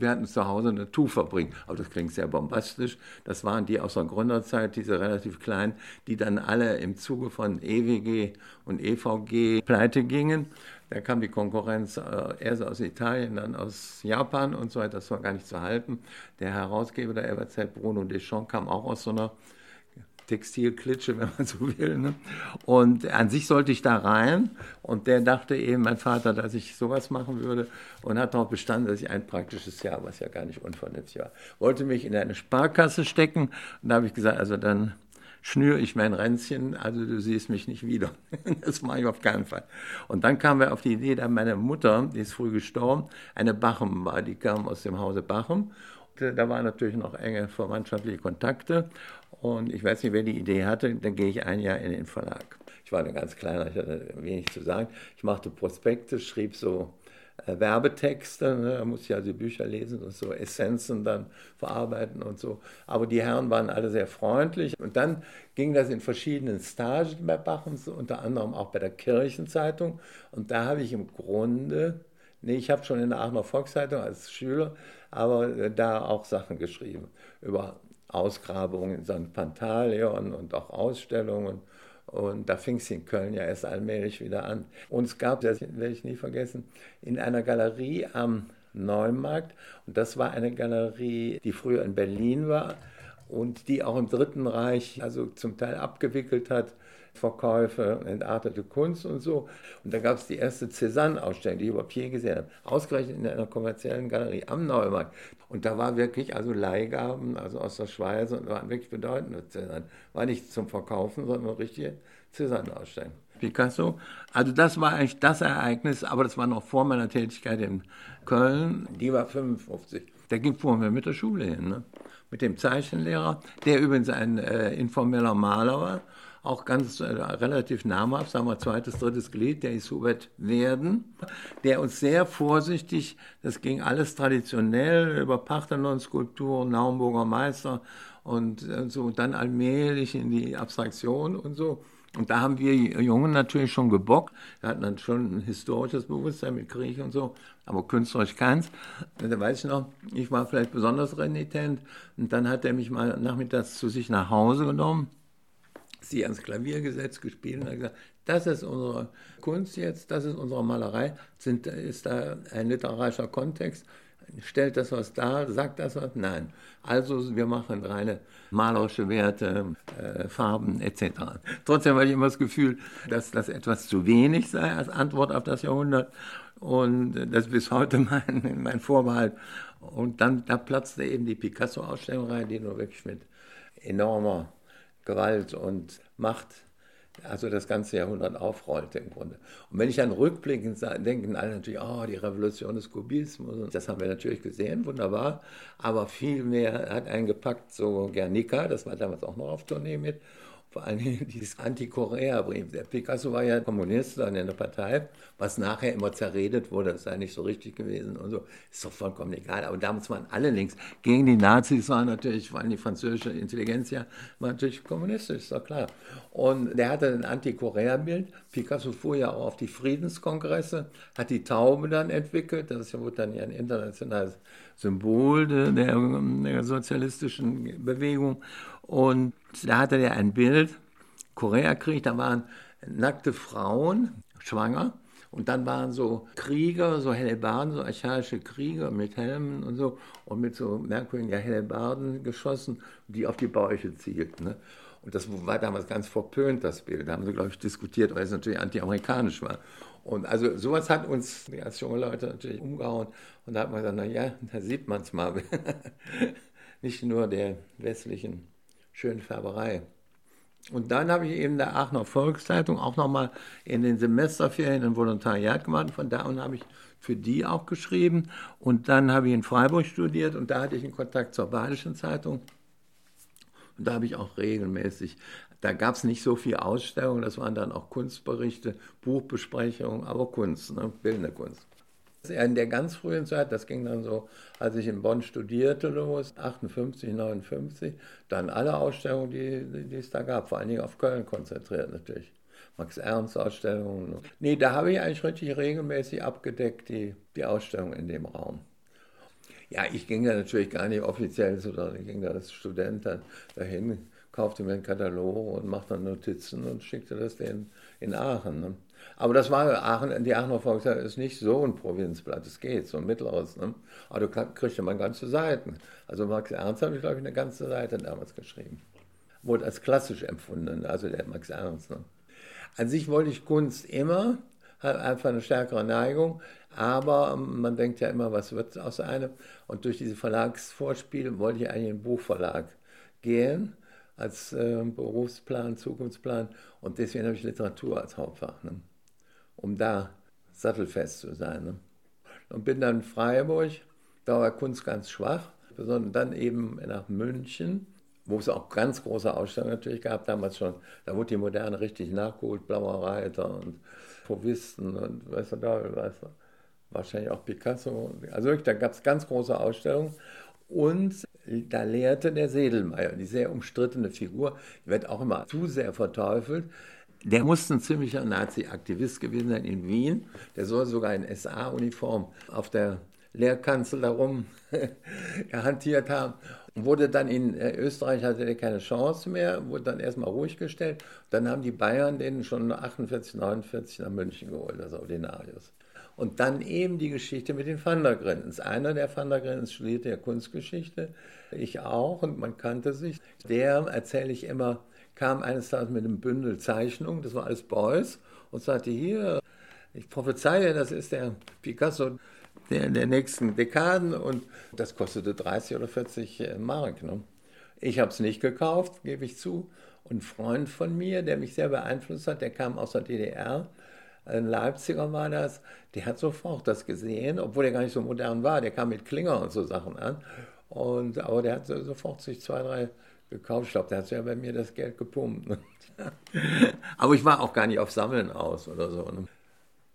Wir hatten zu Hause eine Tuchfabrik, aber das klingt sehr bombastisch. Das waren die aus der Gründerzeit, diese relativ kleinen, die dann alle im Zuge von EWG und EVG pleite gingen. Da kam die Konkurrenz äh, erst aus Italien, dann aus Japan und so weiter. Das war gar nicht zu halten. Der Herausgeber der FAZ, Bruno Deschamps, kam auch aus so einer Textilklitsche, wenn man so will. Ne? Und an sich sollte ich da rein. Und der dachte eben, mein Vater, dass ich sowas machen würde und hat darauf bestanden, dass ich ein praktisches Jahr, was ja gar nicht unvernünftig war, wollte mich in eine Sparkasse stecken. Und da habe ich gesagt, also dann schnüre ich mein Ränzchen, also du siehst mich nicht wieder. das mache ich auf keinen Fall. Und dann kamen wir auf die Idee, dass meine Mutter, die ist früh gestorben, eine Bachem war, die kam aus dem Hause Bachem. Da waren natürlich noch enge verwandtschaftliche Kontakte. Und ich weiß nicht, wer die Idee hatte, dann gehe ich ein Jahr in den Verlag. Ich war nur ganz kleiner, ich hatte wenig zu sagen. Ich machte Prospekte, schrieb so äh, Werbetexte, ne? da musste ich also Bücher lesen und so Essenzen dann verarbeiten und so. Aber die Herren waren alle sehr freundlich. Und dann ging das in verschiedenen Stagen bei Bachens, unter anderem auch bei der Kirchenzeitung. Und da habe ich im Grunde, nee, ich habe schon in der Aachener Volkszeitung als Schüler, aber äh, da auch Sachen geschrieben über Ausgrabungen in St. Pantaleon und auch Ausstellungen. Und da fing es in Köln ja erst allmählich wieder an. Und es gab, das werde ich nie vergessen, in einer Galerie am Neumarkt, und das war eine Galerie, die früher in Berlin war und die auch im Dritten Reich also zum Teil abgewickelt hat, Verkäufe, entartete Kunst und so. Und da gab es die erste Cézanne-Ausstellung, die ich überhaupt je gesehen habe, ausgerechnet in einer kommerziellen Galerie am Neumarkt. Und da war wirklich also Leihgaben, also aus der Schweiz, und waren wirklich bedeutende Cézanne. War nicht zum Verkaufen, sondern richtige Cézanne-Ausstellung. Picasso. Also das war eigentlich das Ereignis, aber das war noch vor meiner Tätigkeit in Köln. Die war 55. Da ging vor mir mit der Schule hin, ne? mit dem Zeichenlehrer, der übrigens ein äh, informeller Maler war auch ganz äh, relativ namhaft, sagen wir zweites, drittes Glied, der ist Hubert Werden, der uns sehr vorsichtig, das ging alles traditionell über Parthenon-Skulpturen, Naumburger Meister und äh, so, und dann allmählich in die Abstraktion und so. Und da haben wir Jungen natürlich schon gebockt. Wir hatten dann schon ein historisches Bewusstsein mit Krieg und so, aber künstlerisch keins. Da weiß ich noch, ich war vielleicht besonders renitent. Und dann hat er mich mal nachmittags zu sich nach Hause genommen sie ans Klavier gesetzt, gespielt und hat gesagt, das ist unsere Kunst jetzt, das ist unsere Malerei, sind, ist da ein literarischer Kontext, stellt das was dar, sagt das was? Nein. Also wir machen reine malerische Werte, äh, Farben etc. Trotzdem hatte ich immer das Gefühl, dass das etwas zu wenig sei als Antwort auf das Jahrhundert und das ist bis heute mein, mein Vorbehalt. Und dann da platzte eben die Picasso-Ausstellung rein, die nur wirklich mit enormer Gewalt und Macht also das ganze Jahrhundert aufrollte im Grunde. Und wenn ich dann rückblickend denken alle natürlich, oh, die Revolution des Kubismus, das haben wir natürlich gesehen, wunderbar, aber viel mehr hat einen gepackt, so Guernica, das war damals auch noch auf Tournee mit, vor allem dieses Anti-Korea-Brief. Der Picasso war ja Kommunist dann in der Partei, was nachher immer zerredet wurde, das sei nicht so richtig gewesen und so. Ist doch vollkommen egal. Aber damals waren alle links. Gegen die Nazis waren natürlich, vor allem die französische Intelligenz ja, war natürlich kommunistisch, ist doch klar. Und der hatte ein Anti-Korea-Bild. Picasso fuhr ja auch auf die Friedenskongresse, hat die Taube dann entwickelt. Das wurde dann ja ein internationales Symbol der, der sozialistischen Bewegung. Und da hatte er ein Bild, Koreakrieg, da waren nackte Frauen schwanger und dann waren so Krieger, so Hellebarden, so archaische Krieger mit Helmen und so und mit so merkwürdigen ja, Hellebarden geschossen, die auf die Bäuche zielten. Ne? Und das war damals ganz verpönt, das Bild. Da haben sie, glaube ich, diskutiert, weil es natürlich anti-amerikanisch war. Und also sowas hat uns als junge Leute natürlich umgehauen. Und da hat man gesagt, naja, da sieht man es mal. Nicht nur der westlichen Schönfärberei. Und dann habe ich eben der Aachener Volkszeitung auch nochmal in den Semesterferien ein Volontariat gemacht. Von da an habe ich für die auch geschrieben. Und dann habe ich in Freiburg studiert und da hatte ich einen Kontakt zur Badischen Zeitung. Und da habe ich auch regelmäßig, da gab es nicht so viel Ausstellungen, das waren dann auch Kunstberichte, Buchbesprechungen, aber Kunst, ne? bildende Kunst. In der ganz frühen Zeit, das ging dann so, als ich in Bonn studierte, los, 58, 59, dann alle Ausstellungen, die, die es da gab, vor allen Dingen auf Köln konzentriert natürlich. Max Ernst Ausstellungen. Nee, da habe ich eigentlich richtig regelmäßig abgedeckt, die, die Ausstellung in dem Raum. Ja, ich ging da natürlich gar nicht offiziell, sondern ich ging da als Student dann dahin, kaufte mir einen Katalog und machte dann Notizen und schickte das denen in Aachen. Ne? Aber das war Aachen, die Aachener Volkszeit ist nicht so ein Provinzblatt, es geht, so ein mittleres. Ne? Aber du kriegst ja mal ganze Seiten. Also Max Ernst habe ich, glaube ich, eine ganze Seite damals geschrieben. Wurde als klassisch empfunden, also der Max Ernst. Ne? An sich wollte ich Kunst immer, hat einfach eine stärkere Neigung, aber man denkt ja immer, was wird aus einem? Und durch diese Verlagsvorspiele wollte ich eigentlich in den Buchverlag gehen als äh, Berufsplan, Zukunftsplan und deswegen habe ich Literatur als Hauptfach, ne? Um da sattelfest zu sein. Ne? Und bin dann in Freiburg, da war Kunst ganz schwach, sondern dann eben nach München wo es auch ganz große Ausstellungen natürlich gab, damals schon. Da wurde die Moderne richtig nachgeholt, Blauer Reiter und Fauvisten und weißt du, da, weißt du, wahrscheinlich auch Picasso. Also da gab es ganz große Ausstellungen. Und da lehrte der Sedelmeier, die sehr umstrittene Figur, die wird auch immer zu sehr verteufelt. Der muss ein ziemlicher Nazi-Aktivist gewesen sein in Wien. Der soll sogar in SA-Uniform auf der Lehrkanzel darum hantiert haben wurde dann in äh, Österreich hatte er keine Chance mehr, wurde dann erstmal ruhig gestellt. Dann haben die Bayern den schon 48, 49 nach München geholt, als Ordinarius. Und dann eben die Geschichte mit den Van der Grindens. Einer der Van der Grindens studierte ja Kunstgeschichte, ich auch, und man kannte sich. Der, erzähle ich immer, kam eines Tages mit einem Bündel Zeichnungen, das war alles Beuys, und sagte, hier, ich prophezeie, das ist der Picasso der, der nächsten Dekaden und das kostete 30 oder 40 äh, Mark. Ne? Ich habe es nicht gekauft, gebe ich zu. Und ein Freund von mir, der mich sehr beeinflusst hat, der kam aus der DDR, ein Leipziger war das, der hat sofort das gesehen, obwohl er gar nicht so modern war. Der kam mit Klinger und so Sachen an. Und, aber der hat sofort sich zwei, drei gekauft. Ich glaube, der hat ja bei mir das Geld gepumpt. Ne? aber ich war auch gar nicht auf Sammeln aus oder so. Ne?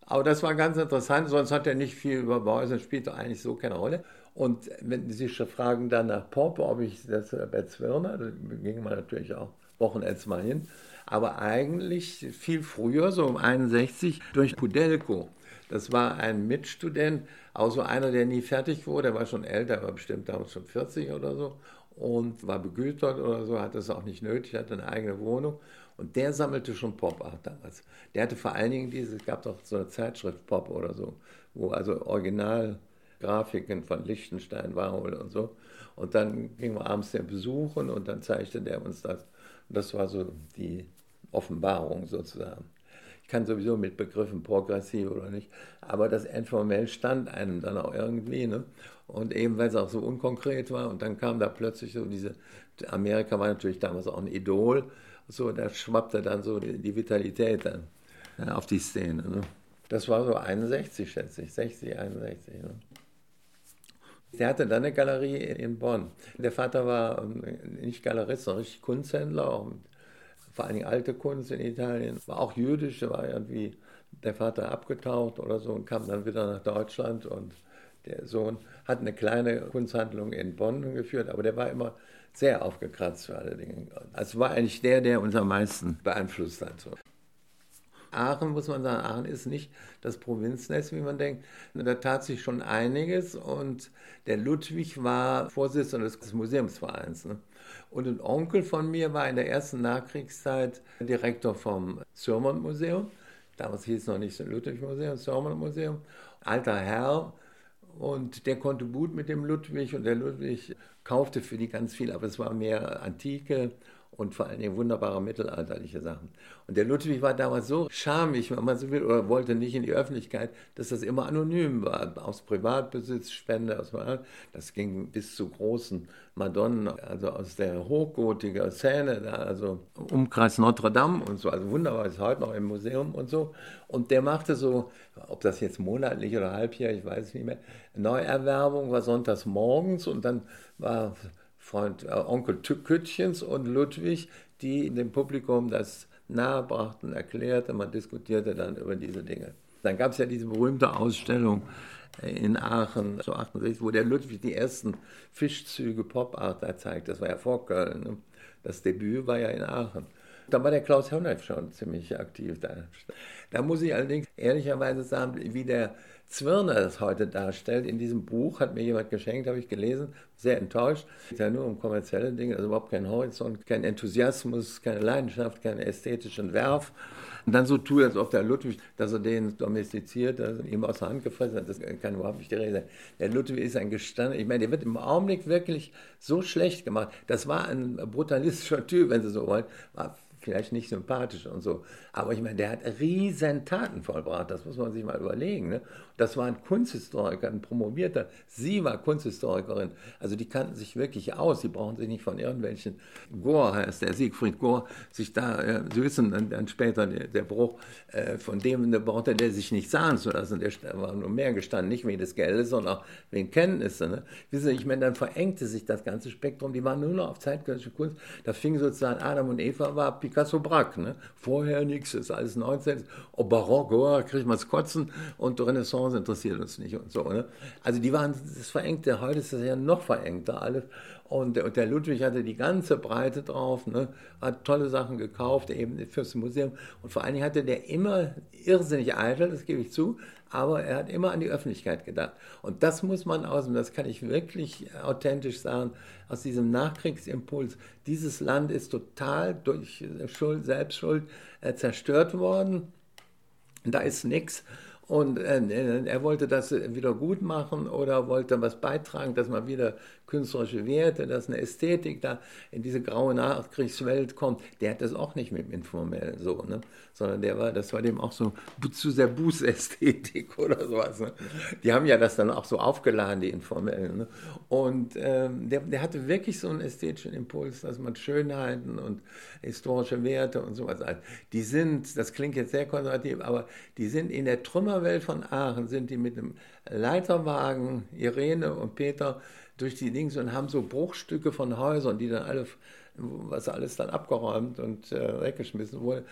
Aber das war ganz interessant, sonst hat er nicht viel über Beuys und spielt eigentlich so keine Rolle. Und wenn Sie sich fragen dann nach Pop, ob ich das bei Zwirner, da ging man natürlich auch Wochenends mal hin, aber eigentlich viel früher, so um 61, durch Pudelko. Das war ein Mitstudent, auch so einer, der nie fertig wurde, der war schon älter, war bestimmt damals schon 40 oder so und war begütert oder so, hat das auch nicht nötig, hatte eine eigene Wohnung und der sammelte schon Pop-Art damals. Der hatte vor allen Dingen diese, es gab doch so eine Zeitschrift Pop oder so, wo also Originalgrafiken von Lichtenstein, Warhol und so. Und dann gingen wir abends den besuchen und dann zeigte der uns das. Und das war so die Offenbarung sozusagen. Ich kann sowieso mit Begriffen progressiv oder nicht, aber das informell stand einem dann auch irgendwie. Ne? Und eben weil es auch so unkonkret war und dann kam da plötzlich so diese, Amerika war natürlich damals auch ein Idol so, da schwappte dann so die, Vitalität dann ja, auf die Szene. Ne? Das war so 61, schätze ich, 60, 61. Ne? Der hatte dann eine Galerie in Bonn. Der Vater war ähm, nicht Galerist, sondern richtig Kunsthändler, auch vor allem alte Kunst in Italien. War auch jüdisch, da war irgendwie der Vater abgetaucht oder so und kam dann wieder nach Deutschland und der Sohn hat eine kleine Kunsthandlung in Bonn geführt, aber der war immer sehr aufgekratzt für alle Dinge. Also war eigentlich der, der uns am meisten beeinflusst hat. So. Aachen, muss man sagen, Aachen ist nicht das Provinznest, wie man denkt. Da tat sich schon einiges und der Ludwig war Vorsitzender des Museumsvereins. Ne? Und ein Onkel von mir war in der ersten Nachkriegszeit Direktor vom Zürmont Museum. Damals hieß es noch nicht Ludwig Museum, Zürmont Museum. Alter Herr, und der konnte gut mit dem Ludwig und der Ludwig kaufte für die ganz viel, aber es war mehr Antike und vor allen Dingen wunderbare mittelalterliche Sachen. Und der Ludwig war damals so schamig, wenn man so will, oder wollte nicht in die Öffentlichkeit, dass das immer anonym war. Aus Privatbesitz, Spende, aus, das ging bis zu großen Madonnen, also aus der hochgotiker Szene, da, also Umkreis Notre Dame und so, also wunderbar, ist heute noch im Museum und so. Und der machte so, ob das jetzt monatlich oder halbjährig, ich weiß nicht mehr, Neuerwerbung war sonntags morgens und dann war Freund äh, Onkel Küttchens und Ludwig, die dem Publikum das nahebrachten, erklärte, man diskutierte dann über diese Dinge. Dann gab es ja diese berühmte Ausstellung äh, in Aachen, so 68, wo der Ludwig die ersten Fischzüge Pop-Art zeigt. Das war ja vor Köln. Ne? Das Debüt war ja in Aachen. Da war der Klaus Honneif schon ziemlich aktiv da. Da muss ich allerdings ehrlicherweise sagen, wie der Zwirner das heute darstellt. In diesem Buch hat mir jemand geschenkt, habe ich gelesen, sehr enttäuscht. Es geht ja nur um kommerzielle Dinge, also überhaupt kein Horizont, kein Enthusiasmus, keine Leidenschaft, keine ästhetischen Werf. Und dann so tut, als ob der Ludwig, dass er den domestiziert, dass er ihm aus der Hand gefressen hat, das kann überhaupt nicht die Rede sein. Der Ludwig ist ein Gestand, ich meine, der wird im Augenblick wirklich so schlecht gemacht. Das war ein brutalistischer Typ, wenn Sie so wollen. War vielleicht nicht sympathisch und so. Aber ich meine, der hat riesen Taten vollbracht, das muss man sich mal überlegen. Ne? Das war ein Kunsthistoriker, ein promovierter. Sie war Kunsthistorikerin. Also die kannten sich wirklich aus. Sie brauchen sich nicht von irgendwelchen, Gore heißt der, Siegfried Gore, sich da, äh, Sie wissen dann, dann später der, der Bruch, äh, von dem der brauchte der sich nicht sagen zu lassen. Der war nur mehr gestanden, nicht wegen des Geldes, sondern auch wegen Kenntnisse. Ne? Wissen Sie, ich meine, dann verengte sich das ganze Spektrum. Die waren nur noch auf zeitgenössische Kunst. Da fing sozusagen Adam und Eva war Picasso Brack. Ne? Vorher nichts, ist alles 19. Oh, Barock, oh, kriegt man es kotzen und Renaissance interessiert uns nicht und so. Ne? Also die waren das verengte, heute ist das ja noch verengter alles. Und, und der Ludwig hatte die ganze Breite drauf, ne? hat tolle Sachen gekauft, eben fürs Museum. Und vor allen Dingen hatte der immer irrsinnig eitel, das gebe ich zu, aber er hat immer an die Öffentlichkeit gedacht. Und das muss man aus, und das kann ich wirklich authentisch sagen, aus diesem Nachkriegsimpuls, dieses Land ist total durch Schuld, Selbstschuld äh, zerstört worden. Da ist nichts. Und äh, er wollte das wieder gut machen oder wollte was beitragen, dass man wieder künstlerische Werte, dass eine Ästhetik da in diese graue Nachkriegswelt kommt. Der hat das auch nicht mit dem Informellen so, ne? sondern der war, das war dem auch so zu sehr Bußästhetik oder sowas. Ne? Die haben ja das dann auch so aufgeladen, die Informellen. Ne? Und ähm, der, der hatte wirklich so einen ästhetischen Impuls, dass man Schönheiten und historische Werte und sowas, die sind, das klingt jetzt sehr konservativ, aber die sind in der Trümmerwelt von Aachen, sind die mit einem Leiterwagen, Irene und Peter, durch die Dings und haben so Bruchstücke von Häusern, die dann alle, was alles dann abgeräumt und äh, weggeschmissen wurde.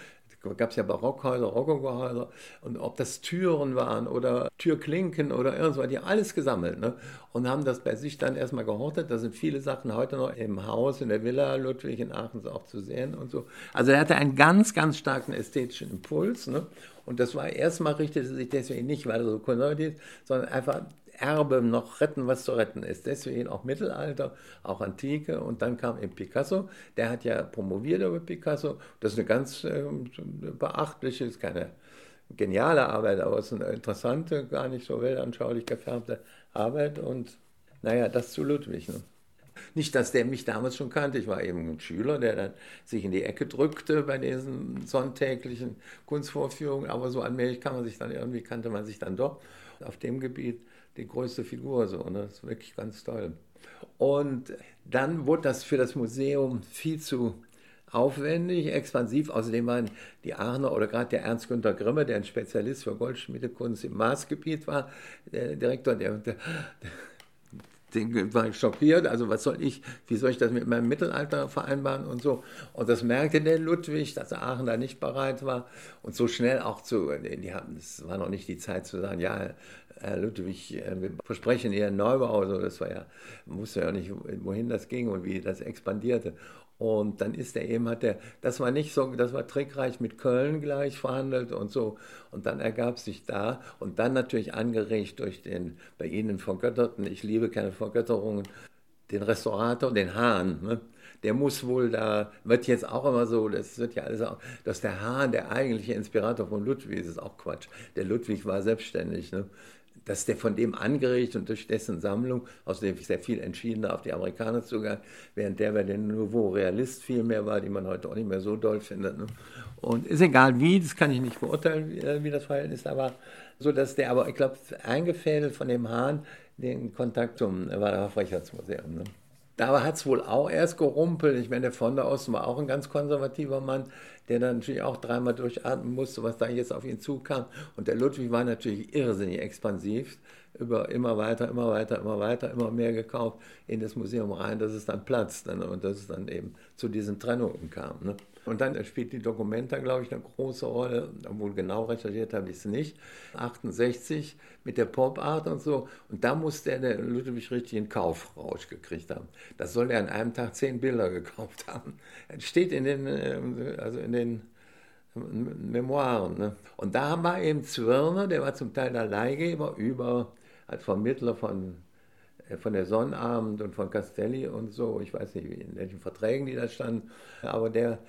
Da gab es ja Barockhäuser, Rokokohäuser und ob das Türen waren oder Türklinken oder irgendwas, die alles gesammelt ne? und haben das bei sich dann erstmal gehortet. Da sind viele Sachen heute noch im Haus, in der Villa Ludwig in Aachen auch zu sehen und so. Also er hatte einen ganz, ganz starken ästhetischen Impuls ne? Und das war erstmal richtete sich deswegen nicht, weil er so konservativ ist, sondern einfach Erbe noch retten, was zu retten ist. Deswegen auch Mittelalter, auch Antike. Und dann kam eben Picasso. Der hat ja promoviert über Picasso. Das ist eine ganz äh, beachtliche, ist keine geniale Arbeit, aber es ist eine interessante, gar nicht so weltanschaulich gefärbte Arbeit. Und naja, das zu Ludwig. Ne? Nicht, dass der mich damals schon kannte. Ich war eben ein Schüler, der dann sich in die Ecke drückte bei diesen sonntäglichen Kunstvorführungen. Aber so allmählich kann man sich dann irgendwie kannte man sich dann doch auf dem Gebiet die größte Figur. So, ne? Das ist wirklich ganz toll. Und dann wurde das für das Museum viel zu aufwendig, expansiv. Außerdem waren die Aachener oder gerade der Ernst Günther Grimme, der ein Spezialist für Goldschmiedekunst im Maßgebiet war, der Direktor, der, der, den war schockiert. Also was soll ich, wie soll ich das mit meinem Mittelalter vereinbaren und so. Und das merkte der Ludwig, dass Aachen da nicht bereit war und so schnell auch zu, die haben, es war noch nicht die Zeit zu sagen, ja, Herr Ludwig, äh, wir versprechen Ihren Neubau. Also das war ja, wusste ja nicht, wohin das ging und wie das expandierte. Und dann ist er eben, hat er, das war nicht so, das war trickreich mit Köln gleich verhandelt und so. Und dann ergab sich da und dann natürlich angeregt durch den bei Ihnen vergötterten, ich liebe keine Vergötterungen, den Restaurator, den Hahn. Ne? Der muss wohl da, wird jetzt auch immer so, das wird ja alles auch, dass der Hahn der eigentliche Inspirator von Ludwig ist, ist auch Quatsch. Der Ludwig war selbstständig. Ne? Dass der von dem angeregt und durch dessen Sammlung, außerdem sehr viel entschiedener auf die Amerikaner zugegangen, während der bei den Nouveau Realist viel mehr war, die man heute auch nicht mehr so doll findet. Ne? Und ist egal wie, das kann ich nicht beurteilen, wie, äh, wie das Verhältnis da war, so dass der aber, ich glaube, eingefädelt von dem Hahn den Kontakt zum Waldorfer Freiheitsmuseum. Ne? Da hat es wohl auch erst gerumpelt. Ich meine, der von der Osten war auch ein ganz konservativer Mann, der dann natürlich auch dreimal durchatmen musste, was da jetzt auf ihn zukam. Und der Ludwig war natürlich irrsinnig expansiv, über immer weiter, immer weiter, immer weiter, immer mehr gekauft in das Museum rein, dass es dann platzte ne? und dass es dann eben zu diesen Trennungen kam. Ne? Und dann spielt die Dokumenta, glaube ich, eine große Rolle, obwohl genau recherchiert habe ich es nicht. 68 mit der Pop-Art und so. Und da muss der, der Ludwig richtig einen Kaufrausch gekriegt haben. Das soll er an einem Tag zehn Bilder gekauft haben. Es steht in den, äh, also in den Memoiren. Ne? Und da haben wir eben Zwirner, der war zum Teil der Leihgeber über, als Vermittler von, von der Sonnabend und von Castelli und so. Ich weiß nicht, in welchen Verträgen die da standen, aber der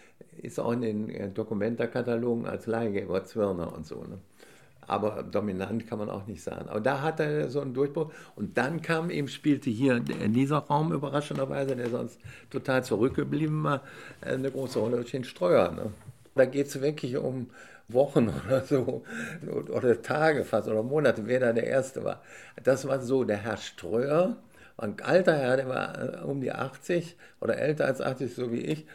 ist auch in den äh, Dokumentarkatalogen als Leihgeber Zwirner und so. Ne? aber dominant kann man auch nicht sagen. Aber da hat er so einen Durchbruch. Und dann kam eben, spielte hier dieser Raum überraschenderweise, der sonst total zurückgeblieben war, eine große Rolle durch den Streuer. Ne? Da geht es wirklich um Wochen oder so, oder Tage fast, oder Monate, wer da der Erste war. Das war so, der Herr Streuer, ein alter Herr, der war äh, um die 80 oder älter als 80, so wie ich.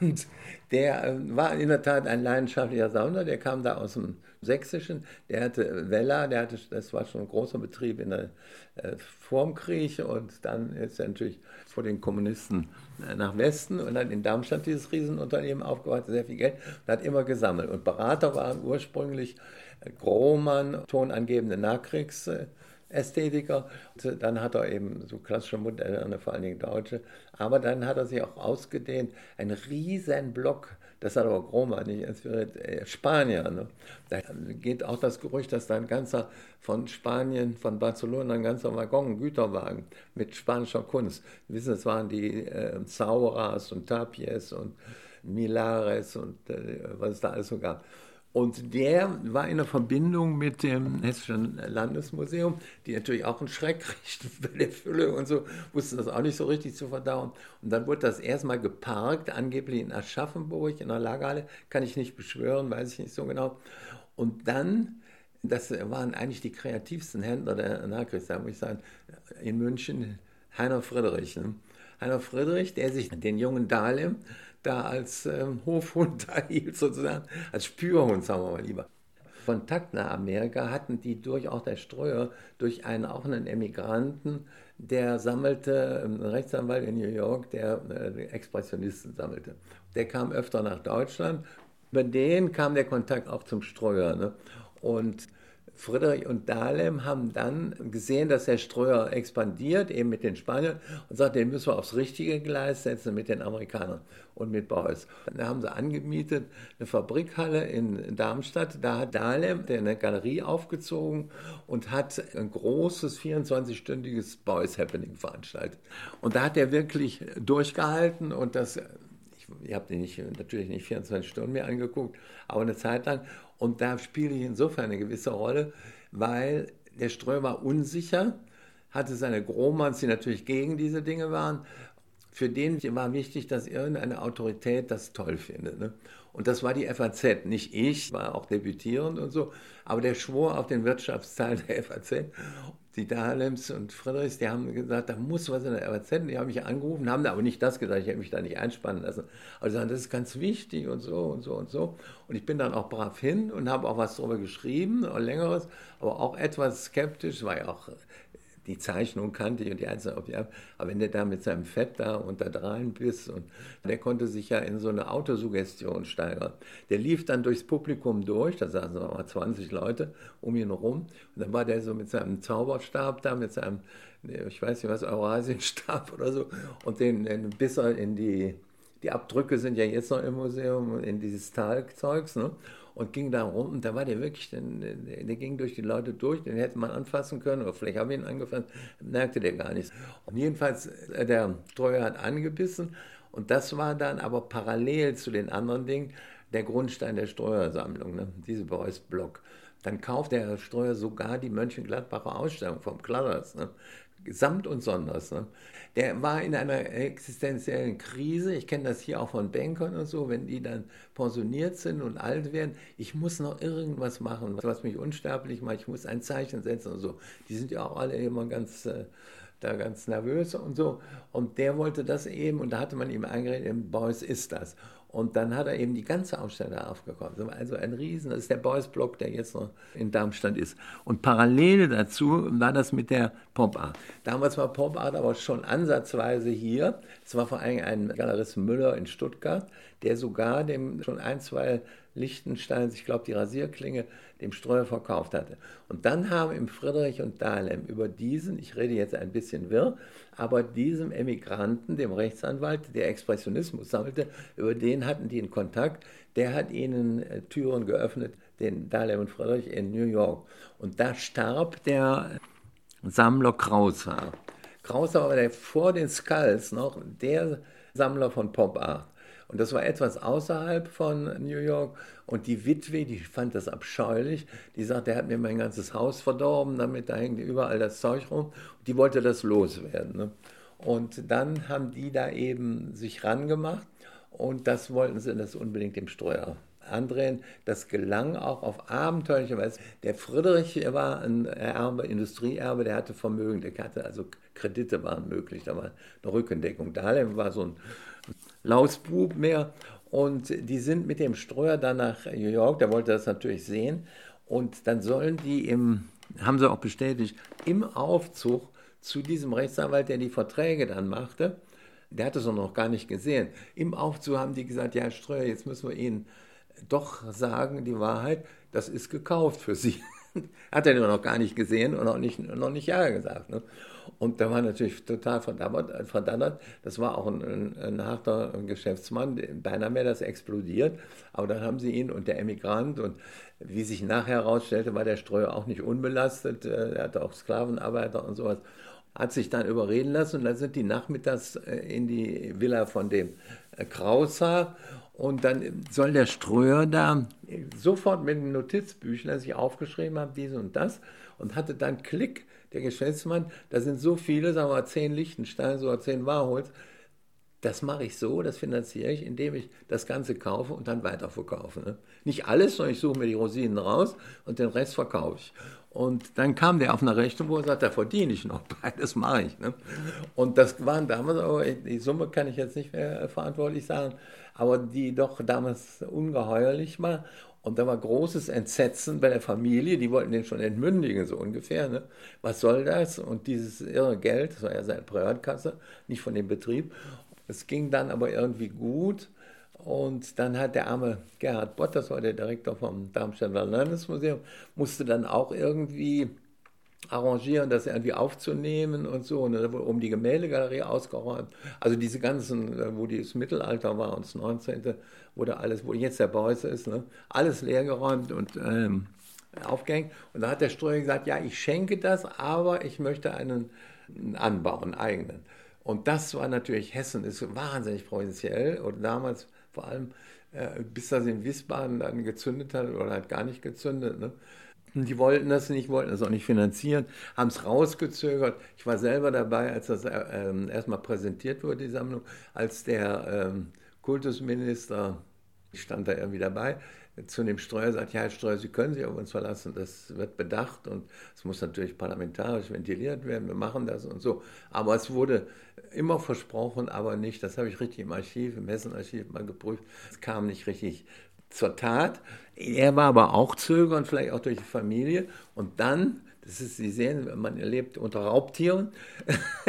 Und der äh, war in der Tat ein leidenschaftlicher Sammler, der kam da aus dem Sächsischen, der hatte Weller, der hatte, das war schon ein großer Betrieb in der, äh, vorm Krieg und dann ist er natürlich vor den Kommunisten nach Westen und dann in Darmstadt dieses Riesenunternehmen aufgebaut, sehr viel Geld und hat immer gesammelt. Und Berater waren ursprünglich äh, Grohmann, tonangebende Nachkriegs- Ästhetiker. Dann hat er eben so klassische Modelle, vor allen Dingen deutsche. Aber dann hat er sich auch ausgedehnt, ein riesen Block, das hat aber Groma nicht inspiriert, äh, Spanier. Ne? Da geht auch das Gerücht, dass da ein ganzer von Spanien, von Barcelona, ein ganzer Waggon, ein Güterwagen mit spanischer Kunst. Sie wissen, es waren die äh, Sauras und Tapies und Milares und äh, was es da alles so gab. Und der war in der Verbindung mit dem Hessischen Landesmuseum, die natürlich auch einen Schreck richten bei der Fülle und so, wussten das auch nicht so richtig zu verdauen. Und dann wurde das erstmal geparkt, angeblich in Aschaffenburg, in der Lagerhalle, kann ich nicht beschwören, weiß ich nicht so genau. Und dann, das waren eigentlich die kreativsten Händler der Nachkriegszeit, muss ich sagen, in München, Heiner Friedrich. Ne? Heiner Friedrich, der sich den jungen Dahlem da als ähm, Hofhund da hielt, sozusagen, als Spürhund, sagen wir mal lieber. Kontakt nach Amerika hatten die durch auch der Streuer, durch einen auch einen Emigranten, der sammelte, ein Rechtsanwalt in New York, der äh, Expressionisten sammelte. Der kam öfter nach Deutschland. Über den kam der Kontakt auch zum Streuer. Ne? Und Friedrich und Dahlem haben dann gesehen, dass der Streuer expandiert, eben mit den Spaniern, und sagt, den müssen wir aufs richtige Gleis setzen mit den Amerikanern und mit Beuys. Da haben sie angemietet eine Fabrikhalle in Darmstadt. Da hat Dahlem eine Galerie aufgezogen und hat ein großes 24-stündiges Beuys Happening veranstaltet. Und da hat er wirklich durchgehalten und das ich habe den nicht, natürlich nicht 24 Stunden mehr angeguckt, aber eine Zeit lang. Und da spiele ich insofern eine gewisse Rolle, weil der Ström war unsicher, hatte seine Grohmanns, die natürlich gegen diese Dinge waren. Für den war wichtig, dass irgendeine Autorität das toll findet. Ne? Und das war die FAZ, nicht ich, war auch debütierend und so, aber der schwor auf den Wirtschaftsteil der FAZ die Dahlems und Friedrichs, die haben gesagt, da muss was in der FAZ. Die haben mich angerufen, haben aber nicht das gesagt, ich hätte mich da nicht einspannen lassen. Die sagen, das ist ganz wichtig und so und so und so. Und ich bin dann auch brav hin und habe auch was darüber geschrieben, auch längeres, aber auch etwas skeptisch, ja auch die Zeichnung kannte ich und die einzelnen Objekte. Aber wenn der da mit seinem Fett da unter dreien bist und der konnte sich ja in so eine Autosuggestion steigern. Der lief dann durchs Publikum durch, da saßen mal 20 Leute um ihn herum und dann war der so mit seinem Zauberstab da, mit seinem, ich weiß nicht was, Eurasienstab oder so und den, den er in die, die Abdrücke sind ja jetzt noch im Museum, in dieses Talzeugs, ne? Und ging da rum und da war der wirklich, der, der, ging durch die Leute durch, den hätte man anfassen können oder vielleicht habe ich ihn angefasst, merkte der gar nichts. Und jedenfalls, äh, der Treuer hat angebissen und das war dann aber parallel zu den anderen Dingen der Grundstein der Steuersammlung, ne? diese Beuys Block. Dann kauft der Streuer sogar die Mönchengladbacher Ausstellung vom Kladders. Ne? Samt und Sonders. Ne? Der war in einer existenziellen Krise. Ich kenne das hier auch von Bankern und so, wenn die dann pensioniert sind und alt werden. Ich muss noch irgendwas machen, was mich unsterblich macht. Ich muss ein Zeichen setzen und so. Die sind ja auch alle immer ganz. Äh, da ganz nervös und so. Und der wollte das eben, und da hatte man ihm eingeredet, Beuys ist das. Und dann hat er eben die ganze Ausstellung aufgekommen. Also ein Riesen, das ist der Boys-Block, der jetzt noch in Darmstadt ist. Und parallel dazu war das mit der Pop Art. Damals war Pop Art aber schon ansatzweise hier. Es war vor allem ein Galerist Müller in Stuttgart, der sogar dem schon ein, zwei Lichtensteins, ich glaube die Rasierklinge, dem Streuer verkauft hatte. Und dann haben im Friedrich und Dahlem über diesen, ich rede jetzt ein bisschen wirr, aber diesem Emigranten, dem Rechtsanwalt, der Expressionismus sammelte, über den hatten die in Kontakt. Der hat ihnen äh, Türen geöffnet, den Dahlem und Friedrich in New York. Und da starb der Sammler Krauser. Krauser war der vor den Skulls noch der Sammler von Pop Art. Und das war etwas außerhalb von New York. Und die Witwe, die fand das abscheulich. Die sagt, er hat mir mein ganzes Haus verdorben, damit da hängt überall das Zeug rum. Die wollte das loswerden. Ne? Und dann haben die da eben sich rangemacht und das wollten sie das unbedingt dem Streuer andrehen. Das gelang auch auf abenteuerliche Weise. Der Friedrich war ein Erbe, Industrieerbe, der hatte Vermögen, der hatte also Kredite waren möglich, da war eine Rückendeckung. Dahlem war so ein Lausbub mehr und die sind mit dem Streuer dann nach New York, der wollte das natürlich sehen und dann sollen die im, haben sie auch bestätigt, im Aufzug zu diesem Rechtsanwalt, der die Verträge dann machte, der hat es noch gar nicht gesehen. Im Aufzug haben die gesagt, ja, Streuer, jetzt müssen wir Ihnen doch sagen, die Wahrheit, das ist gekauft für Sie. hat er noch gar nicht gesehen und noch nicht, noch nicht Ja gesagt. Ne? Und der war natürlich total verdammert, verdammt. Das war auch ein, ein, ein, harter Geschäftsmann, beinahe wäre das explodiert. Aber dann haben sie ihn und der Emigrant und wie sich nachher herausstellte, war der Streuer auch nicht unbelastet. Äh, er hatte auch Sklavenarbeiter und sowas hat sich dann überreden lassen und dann sind die nachmittags äh, in die Villa von dem äh, Krauser und dann soll der Ströer da sofort mit einem Notizbüchlein sich aufgeschrieben haben, dies und das und hatte dann Klick, der Geschäftsmann, da sind so viele, sagen wir mal zehn Lichtenstein oder zehn Warholz, das mache ich so, das finanziere ich, indem ich das Ganze kaufe und dann weiterverkaufe. Ne? Nicht alles, sondern ich suche mir die Rosinen raus und den Rest verkaufe ich. Und dann kam der auf eine Rechnung, wo er sagt, da verdiene ich noch, beides mache ich. Ne? Und das waren damals, aber die Summe kann ich jetzt nicht mehr verantwortlich sagen, aber die doch damals ungeheuerlich war. Und da war großes Entsetzen bei der Familie, die wollten den schon entmündigen, so ungefähr. Ne? Was soll das? Und dieses irre Geld, das war ja seine Privatkasse, nicht von dem Betrieb. Es ging dann aber irgendwie gut. Und dann hat der arme Gerhard Bott, das war der Direktor vom Darmstädter Landesmuseum, musste dann auch irgendwie arrangieren, das irgendwie aufzunehmen und so. Und dann wurde um die Gemäldegalerie ausgeräumt. Also diese ganzen, wo das Mittelalter war und das 19. wurde alles, wo jetzt der Beuys ist, ne? alles leergeräumt und ähm, aufgehängt. Und da hat der Streuer gesagt, ja, ich schenke das, aber ich möchte einen, einen Anbau, einen eigenen. Und das war natürlich, Hessen ist wahnsinnig provinziell und damals vor allem, äh, bis das in Wiesbaden dann gezündet hat oder hat gar nicht gezündet. Ne? Die wollten das nicht, wollten das auch nicht finanzieren, haben es rausgezögert. Ich war selber dabei, als das äh, ähm, erstmal präsentiert wurde, die Sammlung, als der ähm, Kultusminister, ich stand da irgendwie dabei, zu dem Streuer sagt, ja, Herr Streuer, Sie können sich auf uns verlassen, das wird bedacht und es muss natürlich parlamentarisch ventiliert werden, wir machen das und so. Aber es wurde immer versprochen, aber nicht, das habe ich richtig im Archiv, im Hessenarchiv mal geprüft, es kam nicht richtig zur Tat. Er war aber auch zögernd, vielleicht auch durch die Familie und dann das ist, Sie sehen, man erlebt unter Raubtieren.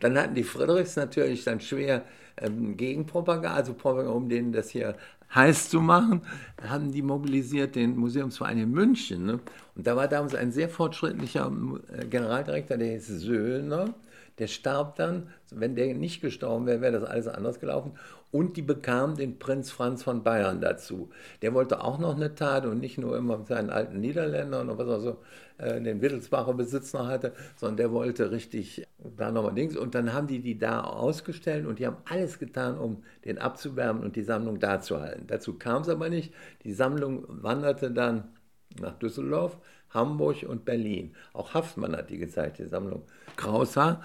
dann hatten die Friedrichs natürlich dann schwer ähm, Gegenpropaganda, also Propaganda, um denen das hier heiß zu machen, haben die mobilisiert den Museumsverein in München. Ne? Und da war damals ein sehr fortschrittlicher äh, Generaldirektor, der hieß Söhner. Der starb dann, wenn der nicht gestorben wäre, wäre das alles anders gelaufen. Und die bekamen den Prinz Franz von Bayern dazu. Der wollte auch noch eine Tat und nicht nur immer mit seinen alten Niederländern und was er so äh, den Wittelsbacher Besitz noch hatte, sondern der wollte richtig da nochmal Dings. Und dann haben die die da ausgestellt und die haben alles getan, um den abzuwärmen und die Sammlung da zu halten. Dazu kam es aber nicht. Die Sammlung wanderte dann nach Düsseldorf, Hamburg und Berlin. Auch Haftmann hat die gezeigt, die Sammlung Krauser.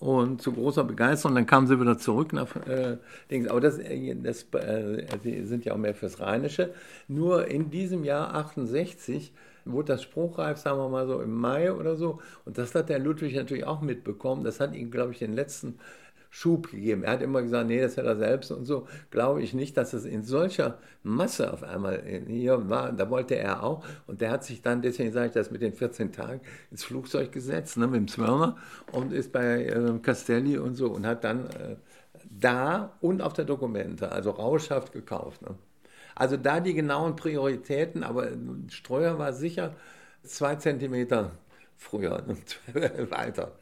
Und zu großer Begeisterung, dann kamen sie wieder zurück nach äh, Dings. Aber das, äh, das äh, sie sind ja auch mehr fürs Rheinische. Nur in diesem Jahr 68 wurde das spruchreif, sagen wir mal so im Mai oder so. Und das hat der Ludwig natürlich auch mitbekommen. Das hat ihm, glaube ich, den letzten Schub gegeben. Er hat immer gesagt, nee, das hat er selbst und so. Glaube ich nicht, dass es in solcher Masse auf einmal hier war. Da wollte er auch. Und der hat sich dann, deswegen sage ich das mit den 14 Tagen, ins Flugzeug gesetzt, ne, mit dem Zwirner und ist bei äh, Castelli und so und hat dann äh, da und auf der Dokumente, also rauschhaft gekauft. Ne. Also da die genauen Prioritäten, aber Streuer war sicher zwei Zentimeter früher, weiter.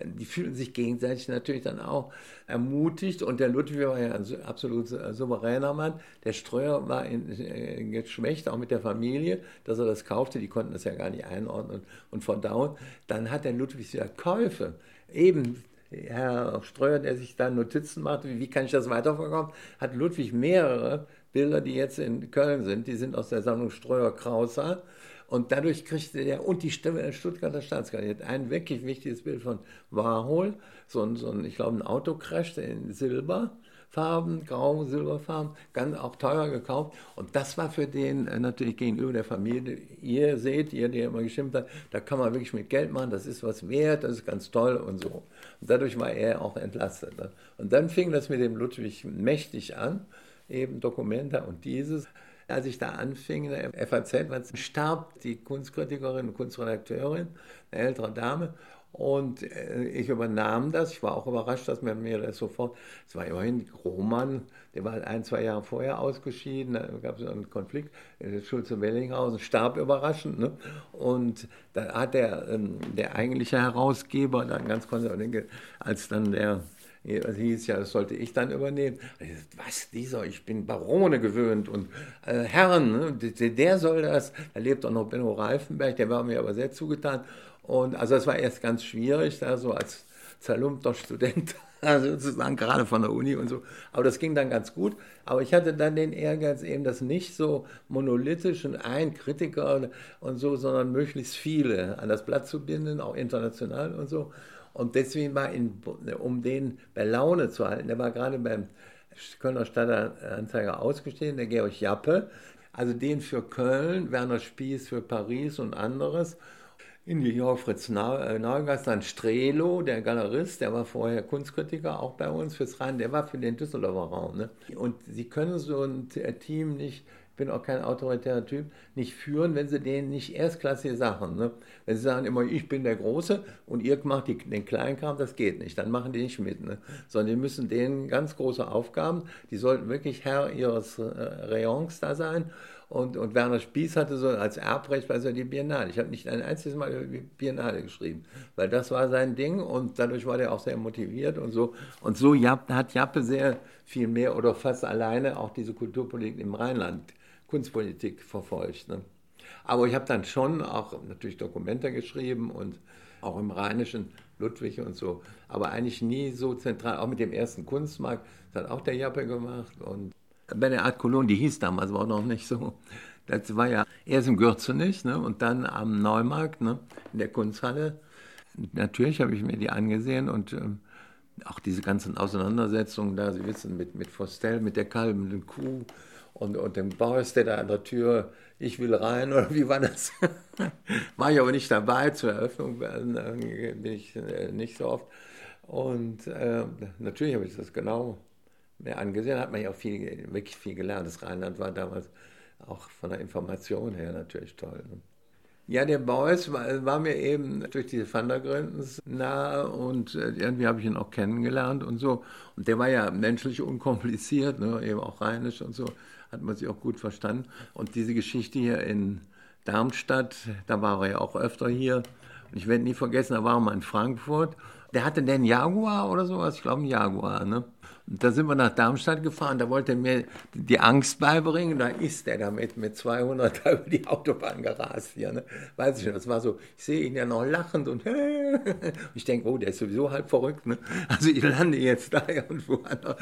Die fühlten sich gegenseitig natürlich dann auch ermutigt. Und der Ludwig war ja ein absolut souveräner Mann. Der Streuer war in, in äh, geschwächt, auch mit der Familie, dass er das kaufte. Die konnten das ja gar nicht einordnen und verdauen. Dann hat der Ludwig ja Käufe. Eben Herr Streuer, der sich da Notizen machte, wie, wie kann ich das weiterverkaufen, hat Ludwig mehrere Bilder, die jetzt in Köln sind. Die sind aus der Sammlung Streuer-Krauser. Und dadurch kriegte der, und die Stuttgarter Staatsgalerie hat ein wirklich wichtiges Bild von Warhol, so ein, so ein ich glaube, ein Autocrash in Silberfarben, grau, Silberfarben, ganz auch teuer gekauft. Und das war für den äh, natürlich gegenüber der Familie, ihr seht, ihr, die immer geschimpft hat, da kann man wirklich mit Geld machen, das ist was wert, das ist ganz toll und so. Und dadurch war er auch entlastet. Ne? Und dann fing das mit dem Ludwig mächtig an, eben Dokumente und dieses als ich da anfing, in der FAZ, starb die Kunstkritikerin und Kunstredakteurin, eine ältere Dame, und äh, ich übernahm das. Ich war auch überrascht, dass man mir das sofort. Es war immerhin Roman, der war ein, zwei Jahre vorher ausgeschieden. Da gab es einen Konflikt. Schulze Wellinghausen starb überraschend. Ne? Und da hat der, ähm, der eigentliche Herausgeber dann ganz konservativ, als dann der es hieß ja, das sollte ich dann übernehmen. Was, dieser, ich bin Barone gewöhnt und äh, Herren, ne? der, der, soll das. Da lebt auch noch Benno Reifenberg, der war mir aber sehr zugetan. Und also es war erst ganz schwierig, da so als zerlumpter Student, also sozusagen gerade von der Uni und so. Aber das ging dann ganz gut. Aber ich hatte dann den Ehrgeiz, eben das nicht so monolithisch und ein Kritiker und so, sondern möglichst viele an das Blatt zu binden, auch international und so. Und deswegen war, in, um den bei Laune zu halten, der war gerade beim Kölner Stadtanzeiger ausgestellt, der Georg Jappe, also den für Köln, Werner Spieß für Paris und anderes. In New York Fritz äh, Neugast, dann Strelo, der Galerist, der war vorher Kunstkritiker, auch bei uns fürs Rhein, der war für den Düsseldorfer Raum. Ne? Und Sie können so ein Team nicht bin auch kein autoritärer Typ, nicht führen, wenn sie denen nicht erstklassige Sachen, ne? wenn sie sagen immer, ich bin der Große und ihr macht die, den Kleinkram, das geht nicht, dann machen die nicht mit, ne? sondern die müssen denen ganz große Aufgaben, die sollten wirklich Herr ihres äh, Rayons da sein und, und Werner Spieß hatte so als Erbrecht bei so die Biennale. Ich habe nicht ein einziges Mal über die Biennale geschrieben, weil das war sein Ding und dadurch war der auch sehr motiviert und so. Und so hat Jappe sehr viel mehr oder fast alleine auch diese Kulturpolitik im Rheinland Kunstpolitik verfolgt. Ne? Aber ich habe dann schon auch natürlich Dokumente geschrieben und auch im Rheinischen Ludwig und so, aber eigentlich nie so zentral, auch mit dem ersten Kunstmarkt, das hat auch der Jappe gemacht und bei der Art Cologne, die hieß damals, war noch nicht so, das war ja erst im Gürzenich ne, und dann am Neumarkt ne, in der Kunsthalle. Natürlich habe ich mir die angesehen und ähm, auch diese ganzen Auseinandersetzungen da, Sie wissen, mit, mit Fostel, mit der kalbenden Kuh, und, und dem Boris, der da an der Tür, ich will rein, oder wie war das? war ich aber nicht dabei, zur Eröffnung bin ich äh, nicht so oft. Und äh, natürlich habe ich das genau mir angesehen, hat man ja auch viel, wirklich viel gelernt. Das Rheinland war damals auch von der Information her natürlich toll. Ne? Ja, der Beuys war, war, mir eben durch diese Wandergründens nahe und äh, irgendwie habe ich ihn auch kennengelernt und so. Und der war ja menschlich unkompliziert, ne, eben auch rheinisch und so hat man sich auch gut verstanden. Und diese Geschichte hier in Darmstadt, da war er ja auch öfter hier. Und ich werde nie vergessen, da war er mal in Frankfurt. Der hatte den Jaguar oder sowas, ich glaube ein Jaguar, ne? Da sind wir nach Darmstadt gefahren, da wollte er mir die Angst beibringen, da ist er damit mit 200 über die Autobahn gerast hier. Ne? Weiß ich nicht, das war so, ich sehe ihn ja noch lachend und ich denke, oh, der ist sowieso halb verrückt. Ne? Also ich lande jetzt da irgendwo an der,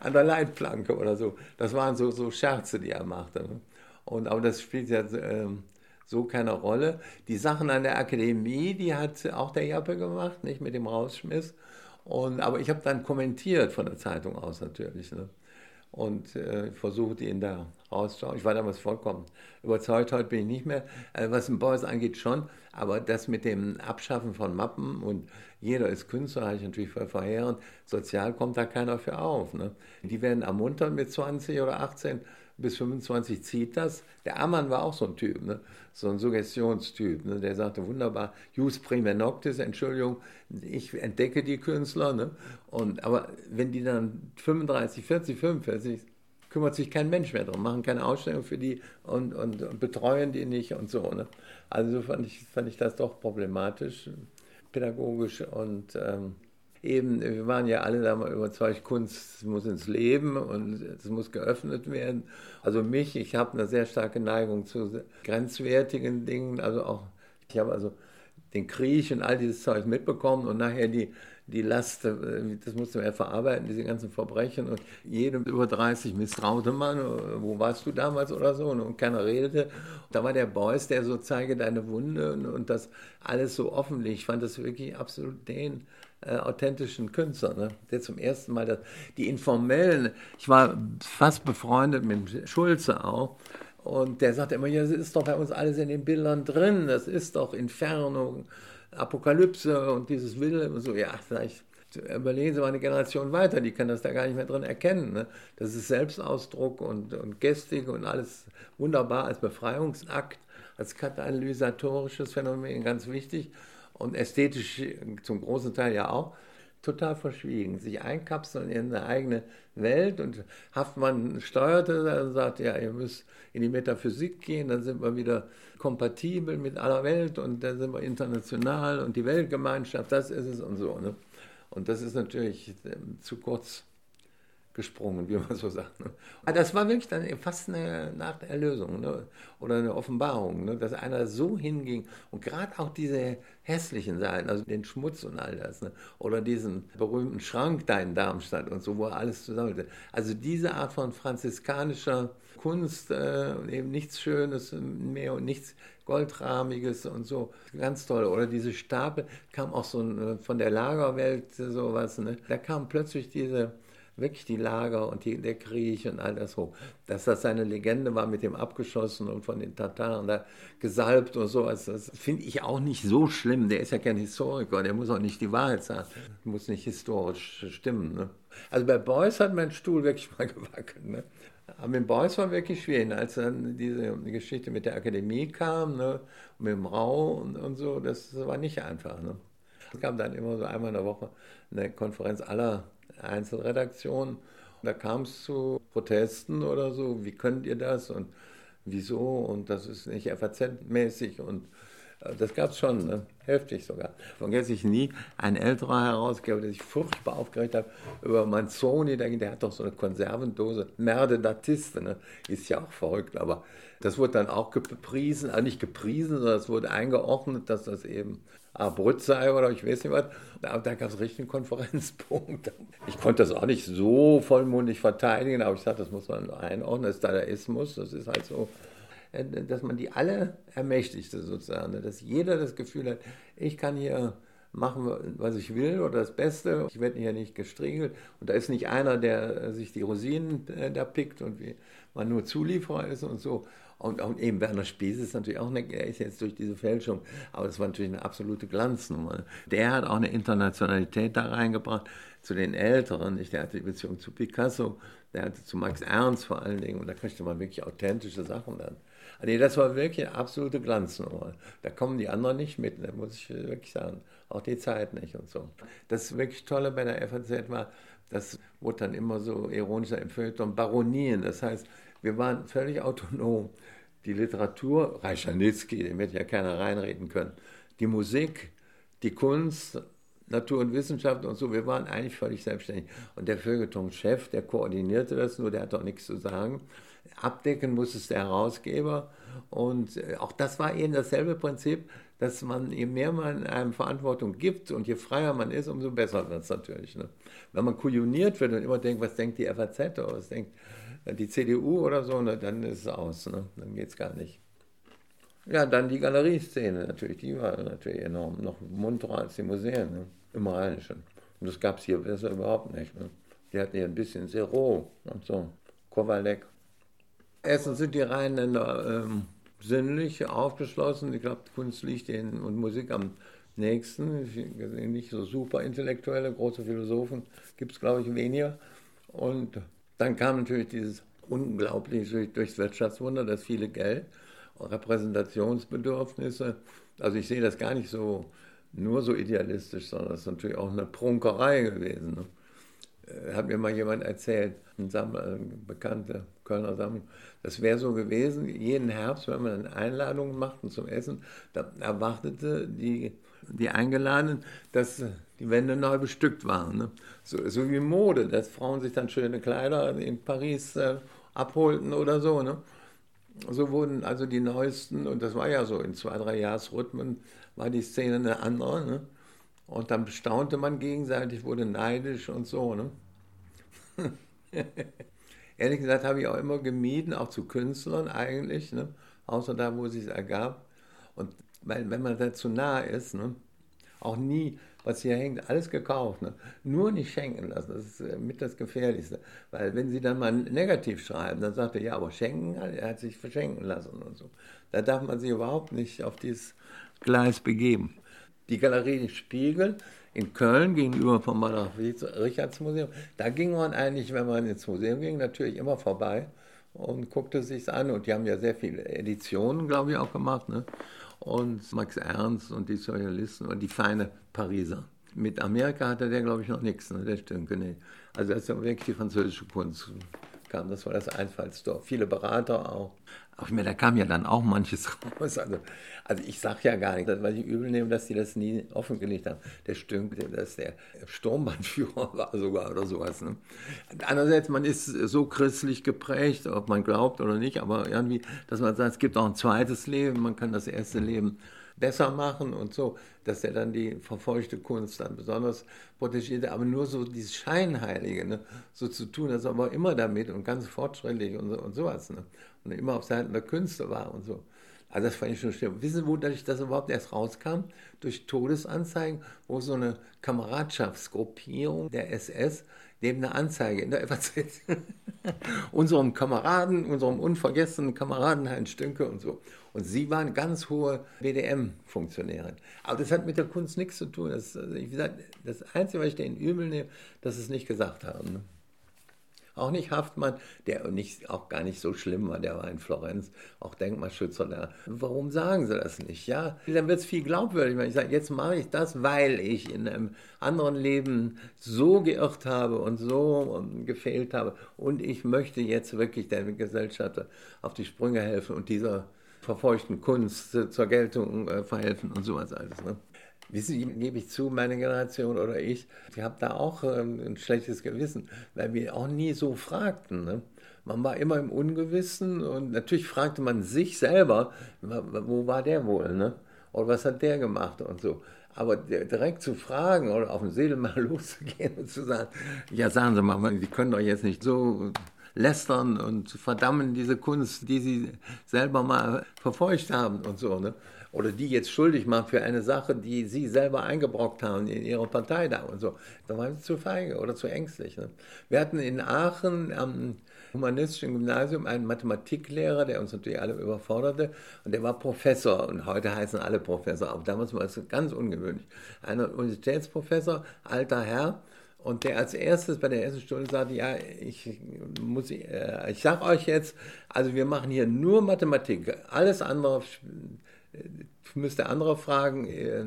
an der Leitplanke oder so. Das waren so, so Scherze, die er machte. Ne? Und, aber das spielt ja ähm, so keine Rolle. Die Sachen an der Akademie, die hat auch der Jappe gemacht, nicht mit dem Rausschmiss. Und, aber ich habe dann kommentiert von der Zeitung aus natürlich. Ne? Und äh, versucht ihn da rauszuschauen. Ich war damals vollkommen überzeugt, heute bin ich nicht mehr. Äh, was den Beuys angeht schon, aber das mit dem Abschaffen von Mappen und jeder ist Künstler, halte ich natürlich voll verheerend. Sozial kommt da keiner für auf. Ne? Die werden ermuntert mit 20 oder 18 bis 25 zieht das. Der Ammann war auch so ein Typ, ne? so ein Suggestionstyp. Ne? Der sagte wunderbar, Jus prima noctis, Entschuldigung, ich entdecke die Künstler. Ne? Und, aber wenn die dann 35, 40, 45, kümmert sich kein Mensch mehr darum, machen keine Ausstellung für die und, und, und betreuen die nicht und so. Ne? Also fand ich, fand ich das doch problematisch. pädagogisch und ähm, eben, wir waren ja alle da mal überzeugt, Kunst muss ins Leben und es muss geöffnet werden. Also mich, ich habe eine sehr starke Neigung zu grenzwertigen Dingen, also auch, ich habe also den Krieg und all dieses Zeug mitbekommen und nachher die, die Last, äh, das musste man ja verarbeiten, diese ganzen Verbrechen und jedem über 30 misstraute man, äh, wo warst du damals oder so und keiner redete. Da war der Beuys, der so zeige deine Wunde und, und das alles so offenlich. Ich fand das wirklich absolut den äh, authentischen Künstler, ne? der zum ersten Mal das, die informellen, ich war fast befreundet mit Schulze auch, und der sagte immer, ja, das ist doch bei uns alles in den Bildern drin, das ist doch Inferno, Apokalypse und dieses Wille und so. Ja, vielleicht überlegen Sie mal eine Generation weiter, die kann das da gar nicht mehr drin erkennen. Ne? Das ist Selbstausdruck und, und Gestik und alles wunderbar als Befreiungsakt, als katalysatorisches Phänomen ganz wichtig und ästhetisch zum großen Teil ja auch total verschwiegen, sich einkapseln in eine eigene Welt und Haftmann steuerte und sagte, ja, ihr müsst in die Metaphysik gehen, dann sind wir wieder kompatibel mit aller Welt und dann sind wir international und die Weltgemeinschaft, das ist es und so. Ne? Und das ist natürlich ähm, zu kurz gesprungen, wie man so sagt. Ne? Aber das war wirklich dann fast eine Nacht Erlösung ne? oder eine Offenbarung, ne? dass einer so hinging und gerade auch diese hässlichen Seiten, also den Schmutz und all das, ne? oder diesen berühmten Schrank da in Darmstadt und so, wo er alles zusammen. Also diese Art von franziskanischer Kunst, äh, eben nichts Schönes mehr und nichts Goldrahmiges und so, ganz toll. Oder diese Stapel, kam auch so ein, von der Lagerwelt sowas, ne? da kam plötzlich diese wirklich die Lager und die, der Krieg und all das hoch. Dass das seine Legende war mit dem abgeschossen und von den Tataren da gesalbt und so, also das finde ich auch nicht so schlimm. Der ist ja kein Historiker, der muss auch nicht die Wahrheit sagen, muss nicht historisch stimmen. Ne? Also bei Beuys hat mein Stuhl wirklich mal gewackelt. Ne? Aber mit Beuys war wirklich schwierig, als dann diese Geschichte mit der Akademie kam, ne? mit dem Rau und, und so, das war nicht einfach. Ne? Es gab dann immer so einmal in der Woche eine Konferenz aller Einzelredaktionen. Da kam es zu Protesten oder so, wie könnt ihr das und wieso und das ist nicht FAZ-mäßig und äh, das gab es schon, ne? heftig sogar. Vergesse ich nie, ein älterer Herausgeber, der sich furchtbar aufgeregt hat über Manzoni, der, der hat doch so eine Konservendose, Merde d'Artiste, ne? ist ja auch verrückt, aber das wurde dann auch gepriesen, also nicht gepriesen, sondern es wurde eingeordnet, dass das eben Abrüt sei oder ich weiß nicht was. Da, da gab es richtig einen Konferenzpunkt. Ich konnte das auch nicht so vollmundig verteidigen, aber ich sagte, das muss man einordnen, das ist Dadaismus, das ist halt so, äh, dass man die alle ermächtigte sozusagen, ne? dass jeder das Gefühl hat, ich kann hier machen, was ich will oder das Beste. Ich werde hier nicht gestriegelt. Und da ist nicht einer, der sich die Rosinen äh, da pickt und wie man nur Zulieferer ist und so. Und, und eben Werner Spies ist natürlich auch, eine, er ist jetzt durch diese Fälschung, aber das war natürlich eine absolute Glanznummer. Der hat auch eine Internationalität da reingebracht zu den Älteren. Nicht? Der hatte die Beziehung zu Picasso, der hatte zu Max Ernst vor allen Dingen und da kriegte man wirklich authentische Sachen dann. Also das war wirklich eine absolute Glanznummer. Da kommen die anderen nicht mit, da muss ich wirklich sagen. Auch die Zeit nicht und so. Das wirklich Tolle bei der FAZ war, das wurde dann immer so ironischer im Baronien. Das heißt, wir waren völlig autonom. Die Literatur, Reichanitzky, den wird ja keiner reinreden können. Die Musik, die Kunst, Natur und Wissenschaft und so, wir waren eigentlich völlig selbstständig. Und der Feuilleton-Chef, der koordinierte das nur, der hat doch nichts zu sagen. Abdecken muss es der Herausgeber. Und äh, auch das war eben dasselbe Prinzip, dass man, je mehr man einem Verantwortung gibt und je freier man ist, umso besser wird es natürlich. Ne? Wenn man kujoniert wird und immer denkt, was denkt die FAZ oder was denkt die CDU oder so, ne, dann ist es aus, ne? dann geht es gar nicht. Ja, dann die Galerieszene natürlich, die war natürlich enorm, noch munterer als die Museen ne? im Rheinischen. Und das gab es hier besser überhaupt nicht. Ne? Die hatten hier ein bisschen Zero und so, Kowalek. Erstens sind die Rheinländer ähm, sinnlich aufgeschlossen. Ich glaube, Kunst liegt ihnen und Musik am nächsten. Nicht so super intellektuelle, große Philosophen gibt es, glaube ich, weniger. Und dann kam natürlich dieses unglaubliche durchs Wirtschaftswunder, das viele Geld, Repräsentationsbedürfnisse. Also ich sehe das gar nicht so nur so idealistisch, sondern es ist natürlich auch eine Prunkerei gewesen. Ne? Äh, hat mir mal jemand erzählt, ein, Sammler, ein Kölner Sammler, das wäre so gewesen, jeden Herbst, wenn man Einladungen machten zum Essen, da erwartete die die eingeladen, dass die Wände neu bestückt waren. Ne? So, so, wie Mode, dass Frauen sich dann schöne Kleider in Paris äh, abholten oder so. Ne? So wurden also die neuesten, und das war ja so, in zwei, drei Jahresrhythmen war die Szene eine andere. Ne? Und dann staunte man gegenseitig, wurde neidisch und so. Ne? Ehrlich gesagt habe ich auch immer gemieden, auch zu Künstlern eigentlich, ne? außer da, wo es sich ergab. Und weil, wenn man dazu nah ist, ne? auch nie, was hier hängt, alles gekauft. Ne? Nur nicht schenken lassen, das ist äh, mit das Gefährlichste. Weil wenn sie dann mal negativ schreiben, dann sagt er, ja, aber schenken, er hat sich verschenken lassen und so. Da darf man sich überhaupt nicht auf dieses Gleis begeben. Die Galerie Spiegel in Köln gegenüber vom Richards-Museum, da ging man eigentlich, wenn man ins Museum ging, natürlich immer vorbei und guckte sich an. Und die haben ja sehr viele Editionen, glaube ich, auch gemacht. Ne? Und Max Ernst und die Surrealisten und die feine Pariser. Mit Amerika hatte der, glaube ich, noch nichts, ne? der Stünke, nee. Also ja wirklich die französische Kunst kam. Das war das Einfallstor. Viele Berater auch. Ich meine, da kam ja dann auch manches raus. Also, also ich sage ja gar nicht, weil ich übel nehme, dass die das nie offengelegt haben. Der Stünk, dass der Sturmbannführer war sogar oder sowas. Ne? Andererseits, man ist so christlich geprägt, ob man glaubt oder nicht, aber irgendwie, dass man sagt, es gibt auch ein zweites Leben, man kann das erste Leben besser machen und so, dass er dann die verfolgte Kunst dann besonders protegiert, aber nur so dieses Scheinheilige, ne? so zu tun, dass er aber immer damit und ganz fortschrittlich und, so, und sowas ne? und immer auf Seiten der Künste war und so. Also das fand ich schon schlimm. Wissen Sie, wodurch das überhaupt erst rauskam? Durch Todesanzeigen, wo so eine Kameradschaftsgruppierung der SS neben einer Anzeige in der FAZ unserem Kameraden, unserem unvergessenen Kameraden Heinz Stünke und so. Und sie waren ganz hohe BDM-Funktionärin. Aber das hat mit der Kunst nichts zu tun. Das, also ich das Einzige, was ich denen übel nehme, dass sie es nicht gesagt haben. Ne? Auch nicht Haftmann, der nicht, auch gar nicht so schlimm war, der war in Florenz, auch Denkmalschützer da. Warum sagen sie das nicht? Ja, dann wird es viel glaubwürdiger, wenn ich sage, jetzt mache ich das, weil ich in einem anderen Leben so geirrt habe und so gefehlt habe und ich möchte jetzt wirklich der Gesellschaft auf die Sprünge helfen und dieser verfeuchten Kunst zur Geltung äh, verhelfen und sowas alles. Ne? Wissen Sie, gebe ich zu, meine Generation oder ich, ich habe da auch ähm, ein schlechtes Gewissen, weil wir auch nie so fragten. Ne? Man war immer im Ungewissen und natürlich fragte man sich selber, wo war der wohl, ne? Oder was hat der gemacht und so. Aber direkt zu fragen oder auf den Seele mal loszugehen und zu sagen, ja, sagen Sie mal, Sie können doch jetzt nicht so lästern und verdammen diese Kunst, die Sie selber mal verfolgt haben und so. Ne? oder die jetzt schuldig machen für eine Sache, die sie selber eingebrockt haben in ihrer Partei da und so. Da waren sie zu feige oder zu ängstlich. Ne? Wir hatten in Aachen am humanistischen Gymnasium einen Mathematiklehrer, der uns natürlich alle überforderte und der war Professor und heute heißen alle Professor, aber damals war es ganz ungewöhnlich. Ein Universitätsprofessor, alter Herr, und der als erstes bei der ersten Stunde sagte, ja, ich muss, äh, ich sag euch jetzt, also wir machen hier nur Mathematik, alles andere müsste andere fragen. Äh,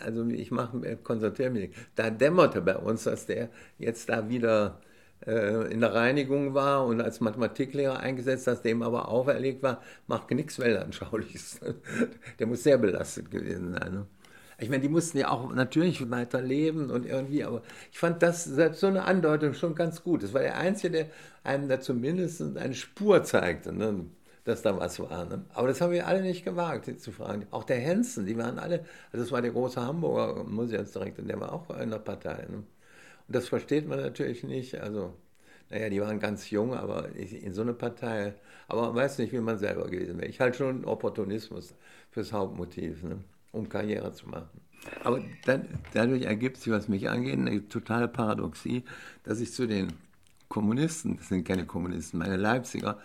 also ich mache, konzentriere mich. Da dämmerte bei uns, dass der jetzt da wieder äh, in der Reinigung war und als Mathematiklehrer eingesetzt, dass dem aber auferlegt war, mach nichts Weltanschauliches. Der muss sehr belastet gewesen sein. Ich meine, die mussten ja auch natürlich weiterleben und irgendwie, aber ich fand das selbst so eine Andeutung schon ganz gut. Das war der Einzige, der einem da zumindest eine Spur zeigte. Ne? dass da was war. Ne? Aber das haben wir alle nicht gewagt zu fragen. Auch der Hensen, die waren alle, also das war der große Hamburger Museumsdirektor, der war auch in der Partei. Ne? Und das versteht man natürlich nicht. Also, naja, die waren ganz jung, aber in so eine Partei, aber man weiß nicht, wie man selber gewesen wäre. Ich halte schon Opportunismus fürs Hauptmotiv, ne? Um Karriere zu machen. Aber dadurch ergibt sich, was mich angeht, eine totale Paradoxie, dass ich zu den Kommunisten, das sind keine Kommunisten, meine Leipziger,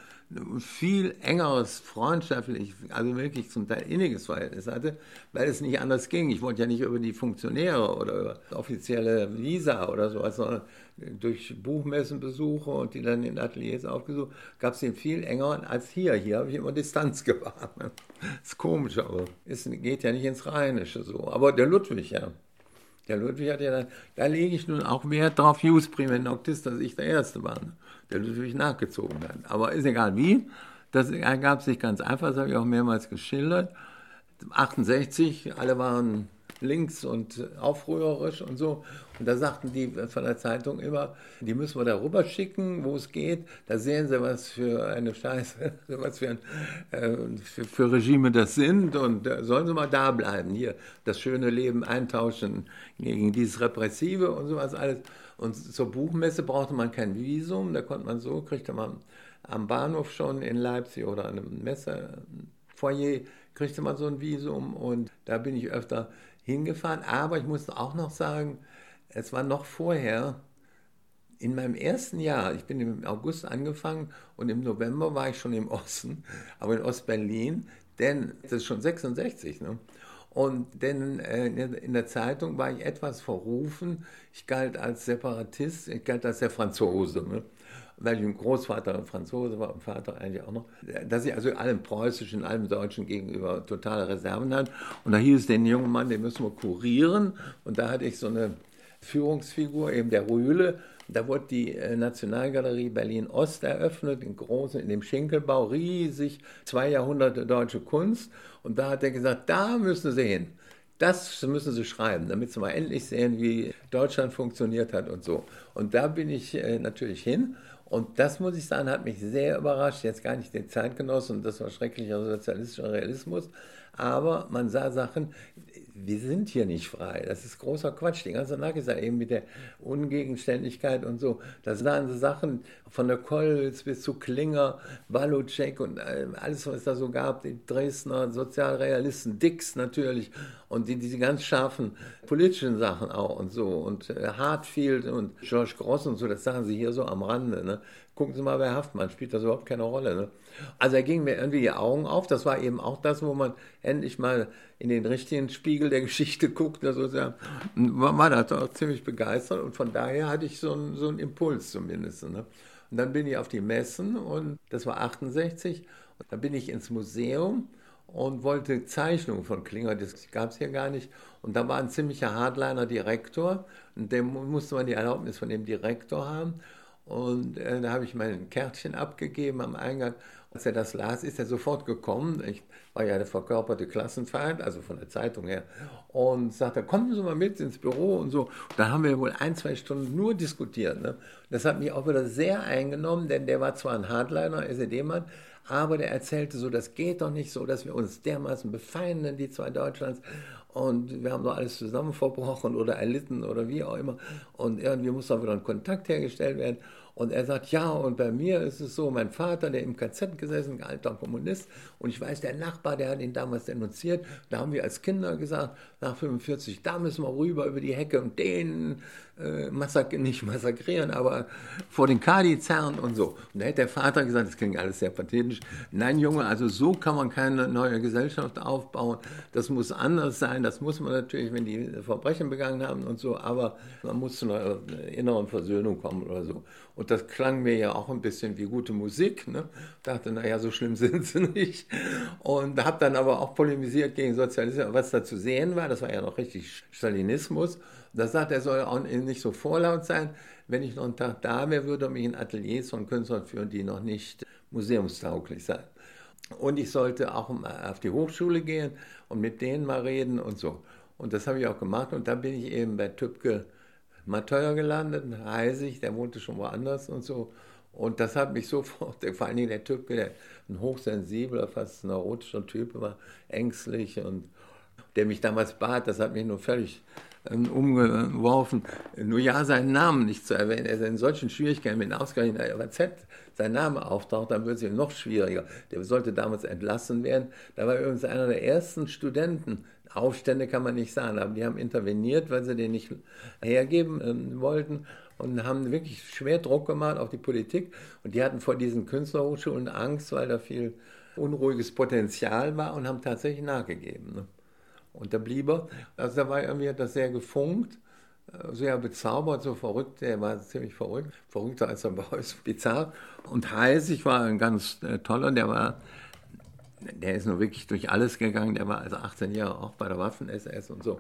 viel engeres, freundschaftlich, also wirklich zum Teil inniges Verhältnis hatte, weil es nicht anders ging. Ich wollte ja nicht über die Funktionäre oder über offizielle Visa oder sowas, sondern durch Buchmessenbesuche und die dann in Ateliers aufgesucht, gab es den viel enger als hier. Hier habe ich immer Distanz gewahrt. Ist komisch, aber es geht ja nicht ins Rheinische so. Aber der Ludwig, ja. Der Ludwig hat ja dann, da lege ich nun auch Wert drauf, Jus prima noctis, dass ich der Erste war. Der natürlich nachgezogen hat. Aber ist egal wie, das ergab sich ganz einfach, das habe ich auch mehrmals geschildert. 68, alle waren links und aufrührerisch und so. Und da sagten die von der Zeitung immer, die müssen wir da rüber schicken, wo es geht. Da sehen sie, was für eine Scheiße, was für, ein, äh, für, für, Regime das sind. Und äh, sollen sie mal da bleiben, hier das schöne Leben eintauschen gegen dieses Repressive und sowas alles. Und zur Buchmesse brauchte man kein Visum, da konnte man so, kriegte man am Bahnhof schon in Leipzig oder an einem Messefoyer, kriegte man so ein Visum und da bin ich öfter hingefahren. Aber ich muss auch noch sagen, es war noch vorher, in meinem ersten Jahr, ich bin im August angefangen und im November war ich schon im Osten, aber in Ostberlin, denn das ist schon 66, ne? Und denn äh, in der Zeitung war ich etwas verrufen. Ich galt als Separatist, ich galt als der Franzose. Ne? Weil ich ein Großvater Franzose war und Vater eigentlich auch noch, dass ich also allem Preußischen, allem Deutschen gegenüber totale Reserven hatte. Und da hieß es den jungen Mann, den müssen wir kurieren. Und da hatte ich so eine Führungsfigur, eben der Rühle. Da wurde die äh, Nationalgalerie Berlin-Ost eröffnet, in großen, in dem Schinkelbau, riesig, zwei Jahrhunderte deutsche Kunst. Und da hat er gesagt, da müssen Sie hin. Das müssen Sie schreiben, damit Sie mal endlich sehen, wie Deutschland funktioniert hat und so. Und da bin ich äh, natürlich hin und das, muss ich sagen, hat mich sehr überrascht. Jetzt gar nicht den Zeitgenossen, das war schrecklicher sozialistischer Realismus, aber man sah Sachen, wir sind hier nicht frei. Das ist großer Quatsch. Die ganze Nacht ist eben mit der Ungegenständigkeit und so. Das waren so Sachen von der Kolz bis zu Klinger, Balucek und alles, was es da so gab. Die Dresdner Sozialrealisten, Dix natürlich und die, diese ganz scharfen politischen Sachen auch und so. Und äh, Hartfield und George Gross und so, das sagen sie hier so am Rande. Ne? Gucken Sie mal bei Haftmann, spielt das überhaupt keine Rolle. Ne? Also da gingen mir irgendwie die Augen auf. Das war eben auch das, wo man endlich mal in den richtigen Spiegel der Geschichte guckt. Also war, war da doch ziemlich begeistert und von daher hatte ich so einen, so einen Impuls zumindest. Ne? Und dann bin ich auf die Messen und das war 68 und dann bin ich ins Museum und wollte Zeichnungen von Klinger, das gab es hier gar nicht. Und da war ein ziemlicher Hardliner Direktor und dem musste man die Erlaubnis von dem Direktor haben. Und äh, da habe ich mein Kärtchen abgegeben am Eingang. Als er das las, ist er sofort gekommen. Ich war ja der verkörperte Klassenfeind, also von der Zeitung her. Und sagte, kommen Sie mal mit ins Büro und so. Da haben wir wohl ein, zwei Stunden nur diskutiert. Ne? Das hat mich auch wieder sehr eingenommen, denn der war zwar ein Hardliner, SED-Mann, aber der erzählte so, das geht doch nicht so, dass wir uns dermaßen befeinden, die zwei Deutschlands und wir haben doch alles zusammen verbrochen oder erlitten oder wie auch immer. Und irgendwie muss da wieder ein Kontakt hergestellt werden. Und er sagt, ja, und bei mir ist es so, mein Vater, der im KZ gesessen, alter Kommunist, und ich weiß, der Nachbar, der hat ihn damals denunziert, da haben wir als Kinder gesagt, nach 45, da müssen wir rüber über die Hecke und den äh, massak nicht massakrieren, aber vor den Kadi zerren und so. Und da hätte der Vater gesagt, das klingt alles sehr pathetisch, nein Junge, also so kann man keine neue Gesellschaft aufbauen, das muss anders sein, das muss man natürlich, wenn die Verbrechen begangen haben und so, aber man muss zu einer inneren Versöhnung kommen oder so. Und das klang mir ja auch ein bisschen wie gute Musik. Ne? Dachte, naja, so schlimm sind sie nicht. Und habe dann aber auch polemisiert gegen Sozialismus, was da zu sehen war. Das war ja noch richtig Stalinismus. Da sagt er, soll auch nicht so vorlaut sein. Wenn ich noch einen Tag da wäre, würde mich in Ateliers von Künstlern führen, die noch nicht museumstauglich seien. Und ich sollte auch auf die Hochschule gehen und mit denen mal reden und so. Und das habe ich auch gemacht. Und da bin ich eben bei Tübke Mateuer gelandet, Heisig, der wohnte schon woanders und so. Und das hat mich sofort, vor allen Dingen der Typ, der ein hochsensibler, fast neurotischer Typ war, ängstlich und der mich damals bat, das hat mich nur völlig ähm, umgeworfen, nur ja seinen Namen nicht zu erwähnen. Er ist in solchen Schwierigkeiten, wenn ausgerechnet in der WZ sein Name auftaucht, dann wird es ihm noch schwieriger. Der sollte damals entlassen werden. Da war übrigens einer der ersten Studenten, Aufstände kann man nicht sagen, aber die haben interveniert, weil sie den nicht hergeben äh, wollten und haben wirklich schwer Druck gemacht auf die Politik. Und die hatten vor diesen Künstlerhochschulen Angst, weil da viel unruhiges Potenzial war und haben tatsächlich nachgegeben. Ne? Und da blieb er. Also da war irgendwie, hat das sehr gefunkt, äh, sehr bezaubert, so verrückt. Er war ziemlich verrückt, verrückter als er bei uns, bizarr. Und Heisig war ein ganz äh, toller, der war der ist nur wirklich durch alles gegangen. Der war also 18 Jahre auch bei der Waffen-SS und so.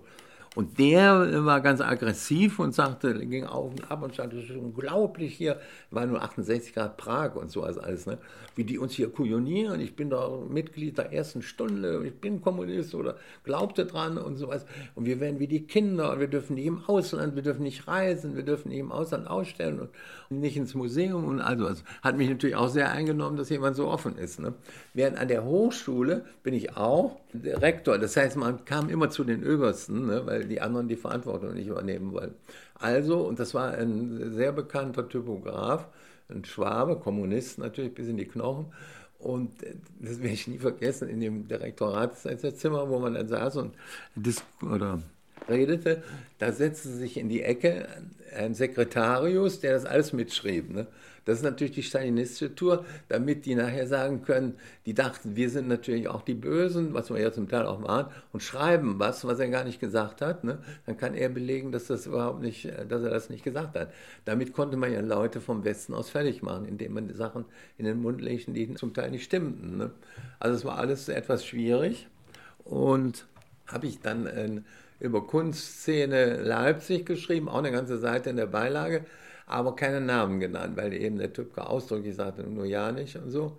Und der war ganz aggressiv und sagte, ging auf und ab und sagte, das ist unglaublich hier, war nur 68 Grad Prag und so als alles, ne? wie die uns hier kujonieren. Ich bin da Mitglied der ersten Stunde, ich bin Kommunist oder glaubte dran und sowas. Und wir werden wie die Kinder wir dürfen nicht im Ausland, wir dürfen nicht reisen, wir dürfen nicht im Ausland ausstellen und nicht ins Museum. Und also, also hat mich natürlich auch sehr eingenommen, dass jemand so offen ist. Ne? Während an der Hochschule bin ich auch Rektor. Das heißt, man kam immer zu den Obersten, ne? weil die anderen die Verantwortung nicht übernehmen wollen. Also, und das war ein sehr bekannter Typograf, ein Schwabe, Kommunist natürlich bis in die Knochen. Und das werde ich nie vergessen, in dem Direktoratszimmer, wo man dann saß und Dis oder redete, da setzte sich in die Ecke ein Sekretarius, der das alles mitschrieb. Ne? Das ist natürlich die stalinistische Tour, damit die nachher sagen können, die dachten, wir sind natürlich auch die Bösen, was wir ja zum Teil auch waren, und schreiben was, was er gar nicht gesagt hat. Ne? Dann kann er belegen, dass, das überhaupt nicht, dass er das nicht gesagt hat. Damit konnte man ja Leute vom Westen aus fertig machen, indem man Sachen in den Mund legte, die zum Teil nicht stimmten. Ne? Also es war alles etwas schwierig. Und habe ich dann äh, über Kunstszene Leipzig geschrieben, auch eine ganze Seite in der Beilage aber keine Namen genannt, weil eben der Typ ausdrücklich sagte, nur ja nicht und so.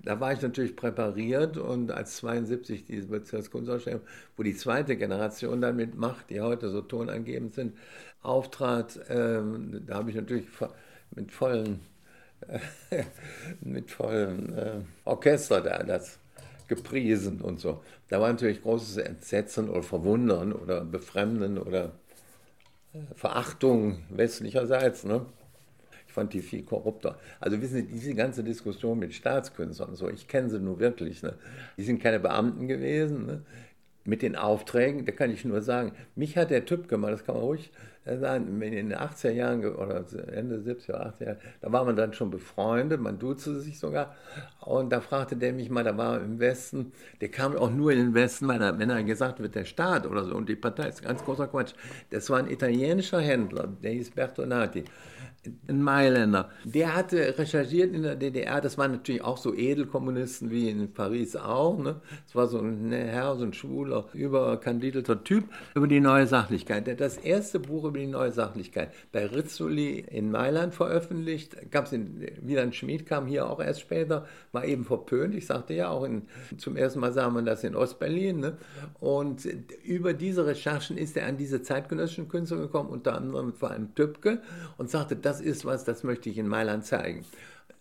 Da war ich natürlich präpariert und als 72 diese Bezirkskunstausstellung, wo die zweite Generation dann mit Macht, die heute so tonangebend sind, auftrat, ähm, da habe ich natürlich mit vollen, äh, mit äh, Orchester da das gepriesen und so. Da war natürlich großes Entsetzen oder Verwundern oder Befremden oder Verachtung westlicherseits. Ne? Ich fand die viel korrupter. Also wissen Sie, diese ganze Diskussion mit Staatskünstlern so, ich kenne sie nur wirklich. Ne? Die sind keine Beamten gewesen. Ne? Mit den Aufträgen, da kann ich nur sagen, mich hat der Typ gemacht, das kann man ruhig in den 80er Jahren oder Ende 70er, 80er Jahren, da war man dann schon befreundet, man duzte sich sogar. Und da fragte der mich mal, da war im Westen, der kam auch nur in den Westen, weil er, wenn er gesagt wird, der Staat oder so und die Partei ist ganz großer Quatsch. Das war ein italienischer Händler, der hieß Bertonati ein Mailänder. Der hatte recherchiert in der DDR, das waren natürlich auch so Edelkommunisten wie in Paris auch. Ne? Das war so ein Herr, so ein schwuler, überkandidelter Typ über die neue Sachlichkeit. Der hat das erste Buch über die neue Sachlichkeit bei Rizzoli in Mailand veröffentlicht. Gab es Wieland Schmid kam hier auch erst später, war eben verpönt. Ich sagte ja auch, in, zum ersten Mal sah man das in Ostberlin. Ne? Und über diese Recherchen ist er an diese zeitgenössischen Künstler gekommen, unter anderem vor allem Tübke, und sagte, das das ist was, das möchte ich in Mailand zeigen.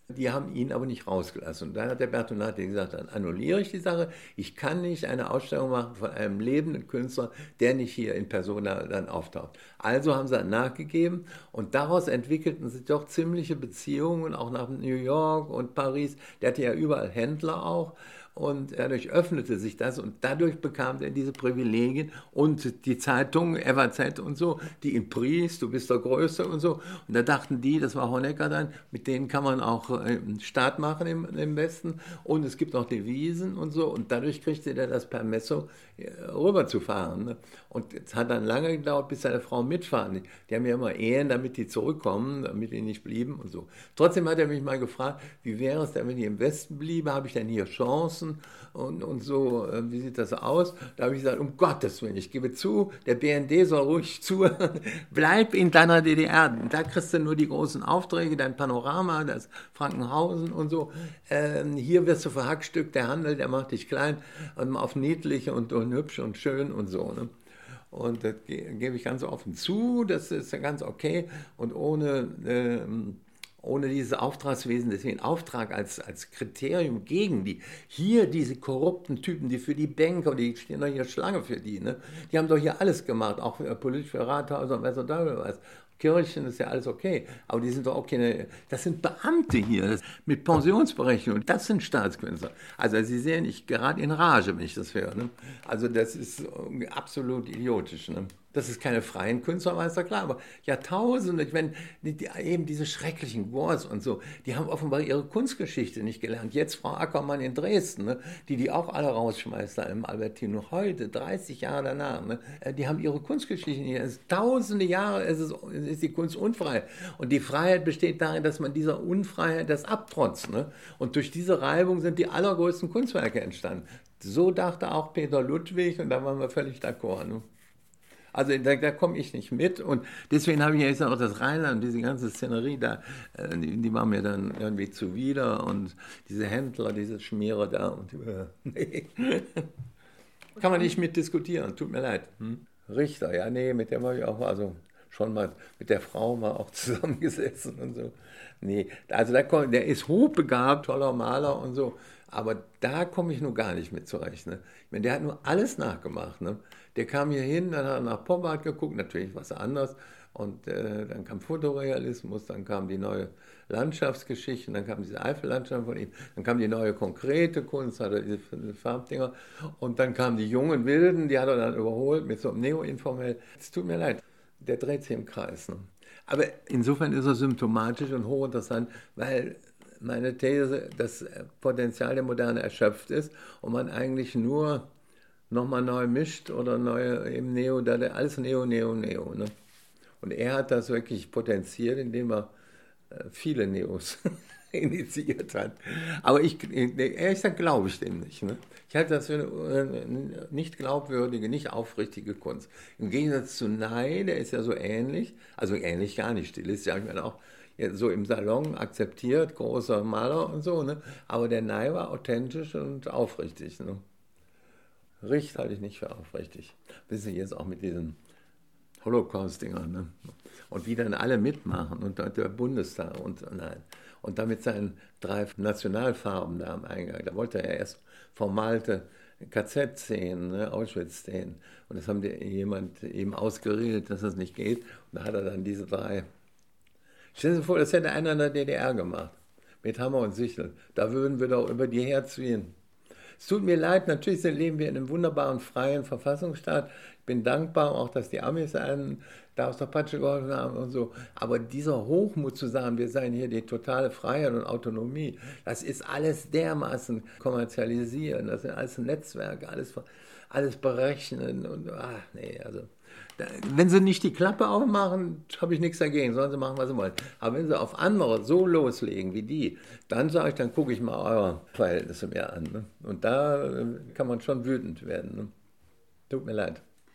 Die haben ihn aber nicht rausgelassen. Und dann hat der Bertonati gesagt, dann annulliere ich die Sache. Ich kann nicht eine Ausstellung machen von einem lebenden Künstler, der nicht hier in Persona dann auftaucht. Also haben sie dann nachgegeben und daraus entwickelten sich doch ziemliche Beziehungen, auch nach New York und Paris. Der hatte ja überall Händler auch. Und dadurch öffnete sich das und dadurch bekam er diese Privilegien und die Zeitung, FAZ und so, die ihn pries, du bist der Größte und so. Und da dachten die, das war Honecker dann, mit denen kann man auch einen äh, Staat machen im, im Westen und es gibt auch Devisen und so. Und dadurch kriegte er das Permesso äh, rüberzufahren. Ne? Und es hat dann lange gedauert, bis seine Frau mitfahren. Die haben ja immer Ehen, damit die zurückkommen, damit die nicht blieben und so. Trotzdem hat er mich mal gefragt, wie wäre es denn, wenn ich im Westen bliebe, habe ich denn hier Chancen und, und so, äh, wie sieht das aus? Da habe ich gesagt, um Gottes Willen, ich gebe zu, der BND soll ruhig zu, bleib in deiner DDR, da kriegst du nur die großen Aufträge, dein Panorama, das Frankenhausen und so. Ähm, hier wirst du verhackstückt, der Handel, der macht dich klein und auf niedlich und, und hübsch und schön und so. Ne? Und das gebe ich ganz offen zu, das ist ganz okay. Und ohne, äh, ohne dieses Auftragswesen, deswegen Auftrag als, als Kriterium gegen die. Hier diese korrupten Typen, die für die Banker, die stehen doch hier Schlange für die, ne? die haben doch hier alles gemacht, auch politisch für Rathäuser und was auch da was. Kirchen ist ja alles okay, aber die sind doch auch keine, das sind Beamte hier das, mit Pensionsberechnung, das sind Staatskünstler. Also Sie sehen, ich gerade in Rage, wenn ich das höre. Ne? Also das ist absolut idiotisch. Ne? Dass es keine freien Künstler war, ist ja klar, aber Jahrtausende, ich meine, die, eben diese schrecklichen Wars und so, die haben offenbar ihre Kunstgeschichte nicht gelernt. Jetzt Frau Ackermann in Dresden, ne, die die auch alle rausschmeißt da im Albertino, heute, 30 Jahre danach, ne, äh, die haben ihre Kunstgeschichte nicht. Es tausende Jahre ist, es, ist die Kunst unfrei. Und die Freiheit besteht darin, dass man dieser Unfreiheit das abtrotzt. Ne? Und durch diese Reibung sind die allergrößten Kunstwerke entstanden. So dachte auch Peter Ludwig und da waren wir völlig d'accord. Ne? Also da, da komme ich nicht mit und deswegen habe ich jetzt auch das Rheinland, diese ganze Szenerie da, äh, die, die war mir dann irgendwie zuwider und diese Händler, diese Schmierer da und äh, nee. Kann man nicht mitdiskutieren, tut mir leid. Hm? Richter, ja, nee, mit dem habe ich auch, also schon mal mit der Frau mal auch zusammengesessen und so. Nee, also da der ist hochbegabt, toller Maler und so, aber da komme ich nur gar nicht mit zurecht. Ne? Ich meine, der hat nur alles nachgemacht. Ne? Der kam hier hin, dann hat er nach Pop geguckt, natürlich was anderes. Und äh, dann kam Fotorealismus, dann kam die neue Landschaftsgeschichte, dann kam diese Eifellandschaft von ihm, dann kam die neue konkrete Kunst, hat er diese Farbdinger. Und dann kamen die jungen Wilden, die hat er dann überholt mit so einem Neo-Informell. Es tut mir leid, der dreht sich im Kreis. Ne? Aber insofern ist er symptomatisch und hochinteressant, weil meine These, das Potenzial der Moderne erschöpft ist und man eigentlich nur nochmal neu mischt oder neu im Neo, da alles Neo, Neo, Neo. Ne? Und er hat das wirklich potenziert, indem er äh, viele Neos initiiert hat. Aber ich, ehrlich gesagt, glaube ich dem nicht. Ne? Ich halte das für eine äh, nicht glaubwürdige, nicht aufrichtige Kunst. Im Gegensatz zu Ney, der ist ja so ähnlich, also ähnlich gar nicht stilistisch, ich meine auch so im Salon akzeptiert, großer Maler und so, ne? aber der Ney war authentisch und aufrichtig. Ne? Richt halte ich nicht für aufrichtig. Bis ich jetzt auch mit diesen Holocaust-Dingern. Ne? Und wie dann alle mitmachen und der Bundestag und nein. Und damit seinen drei Nationalfarben da am Eingang. Da wollte er erst formalte KZ-Szenen, ne, Auschwitz-Szenen. Und das haben die, jemand eben ausgeredet, dass das nicht geht. Und da hat er dann diese drei. Stellen Sie sich vor, das hätte einer in der DDR gemacht. Mit Hammer und Sichel. Da würden wir doch über die herziehen. Es tut mir leid, natürlich leben wir in einem wunderbaren, freien Verfassungsstaat. Ich bin dankbar auch, dass die Amis einen da aus der Patsche geholfen haben und so. Aber dieser Hochmut zu sagen, wir seien hier die totale Freiheit und Autonomie, das ist alles dermaßen kommerzialisieren, das sind alles Netzwerke, alles, alles berechnen und ach nee, also wenn sie nicht die Klappe aufmachen, habe ich nichts dagegen, sollen sie machen, was sie wollen. Aber wenn sie auf andere so loslegen wie die, dann sage ich, dann gucke ich mal eure Verhältnisse mir an. Ne? Und da äh, kann man schon wütend werden. Ne? Tut mir leid.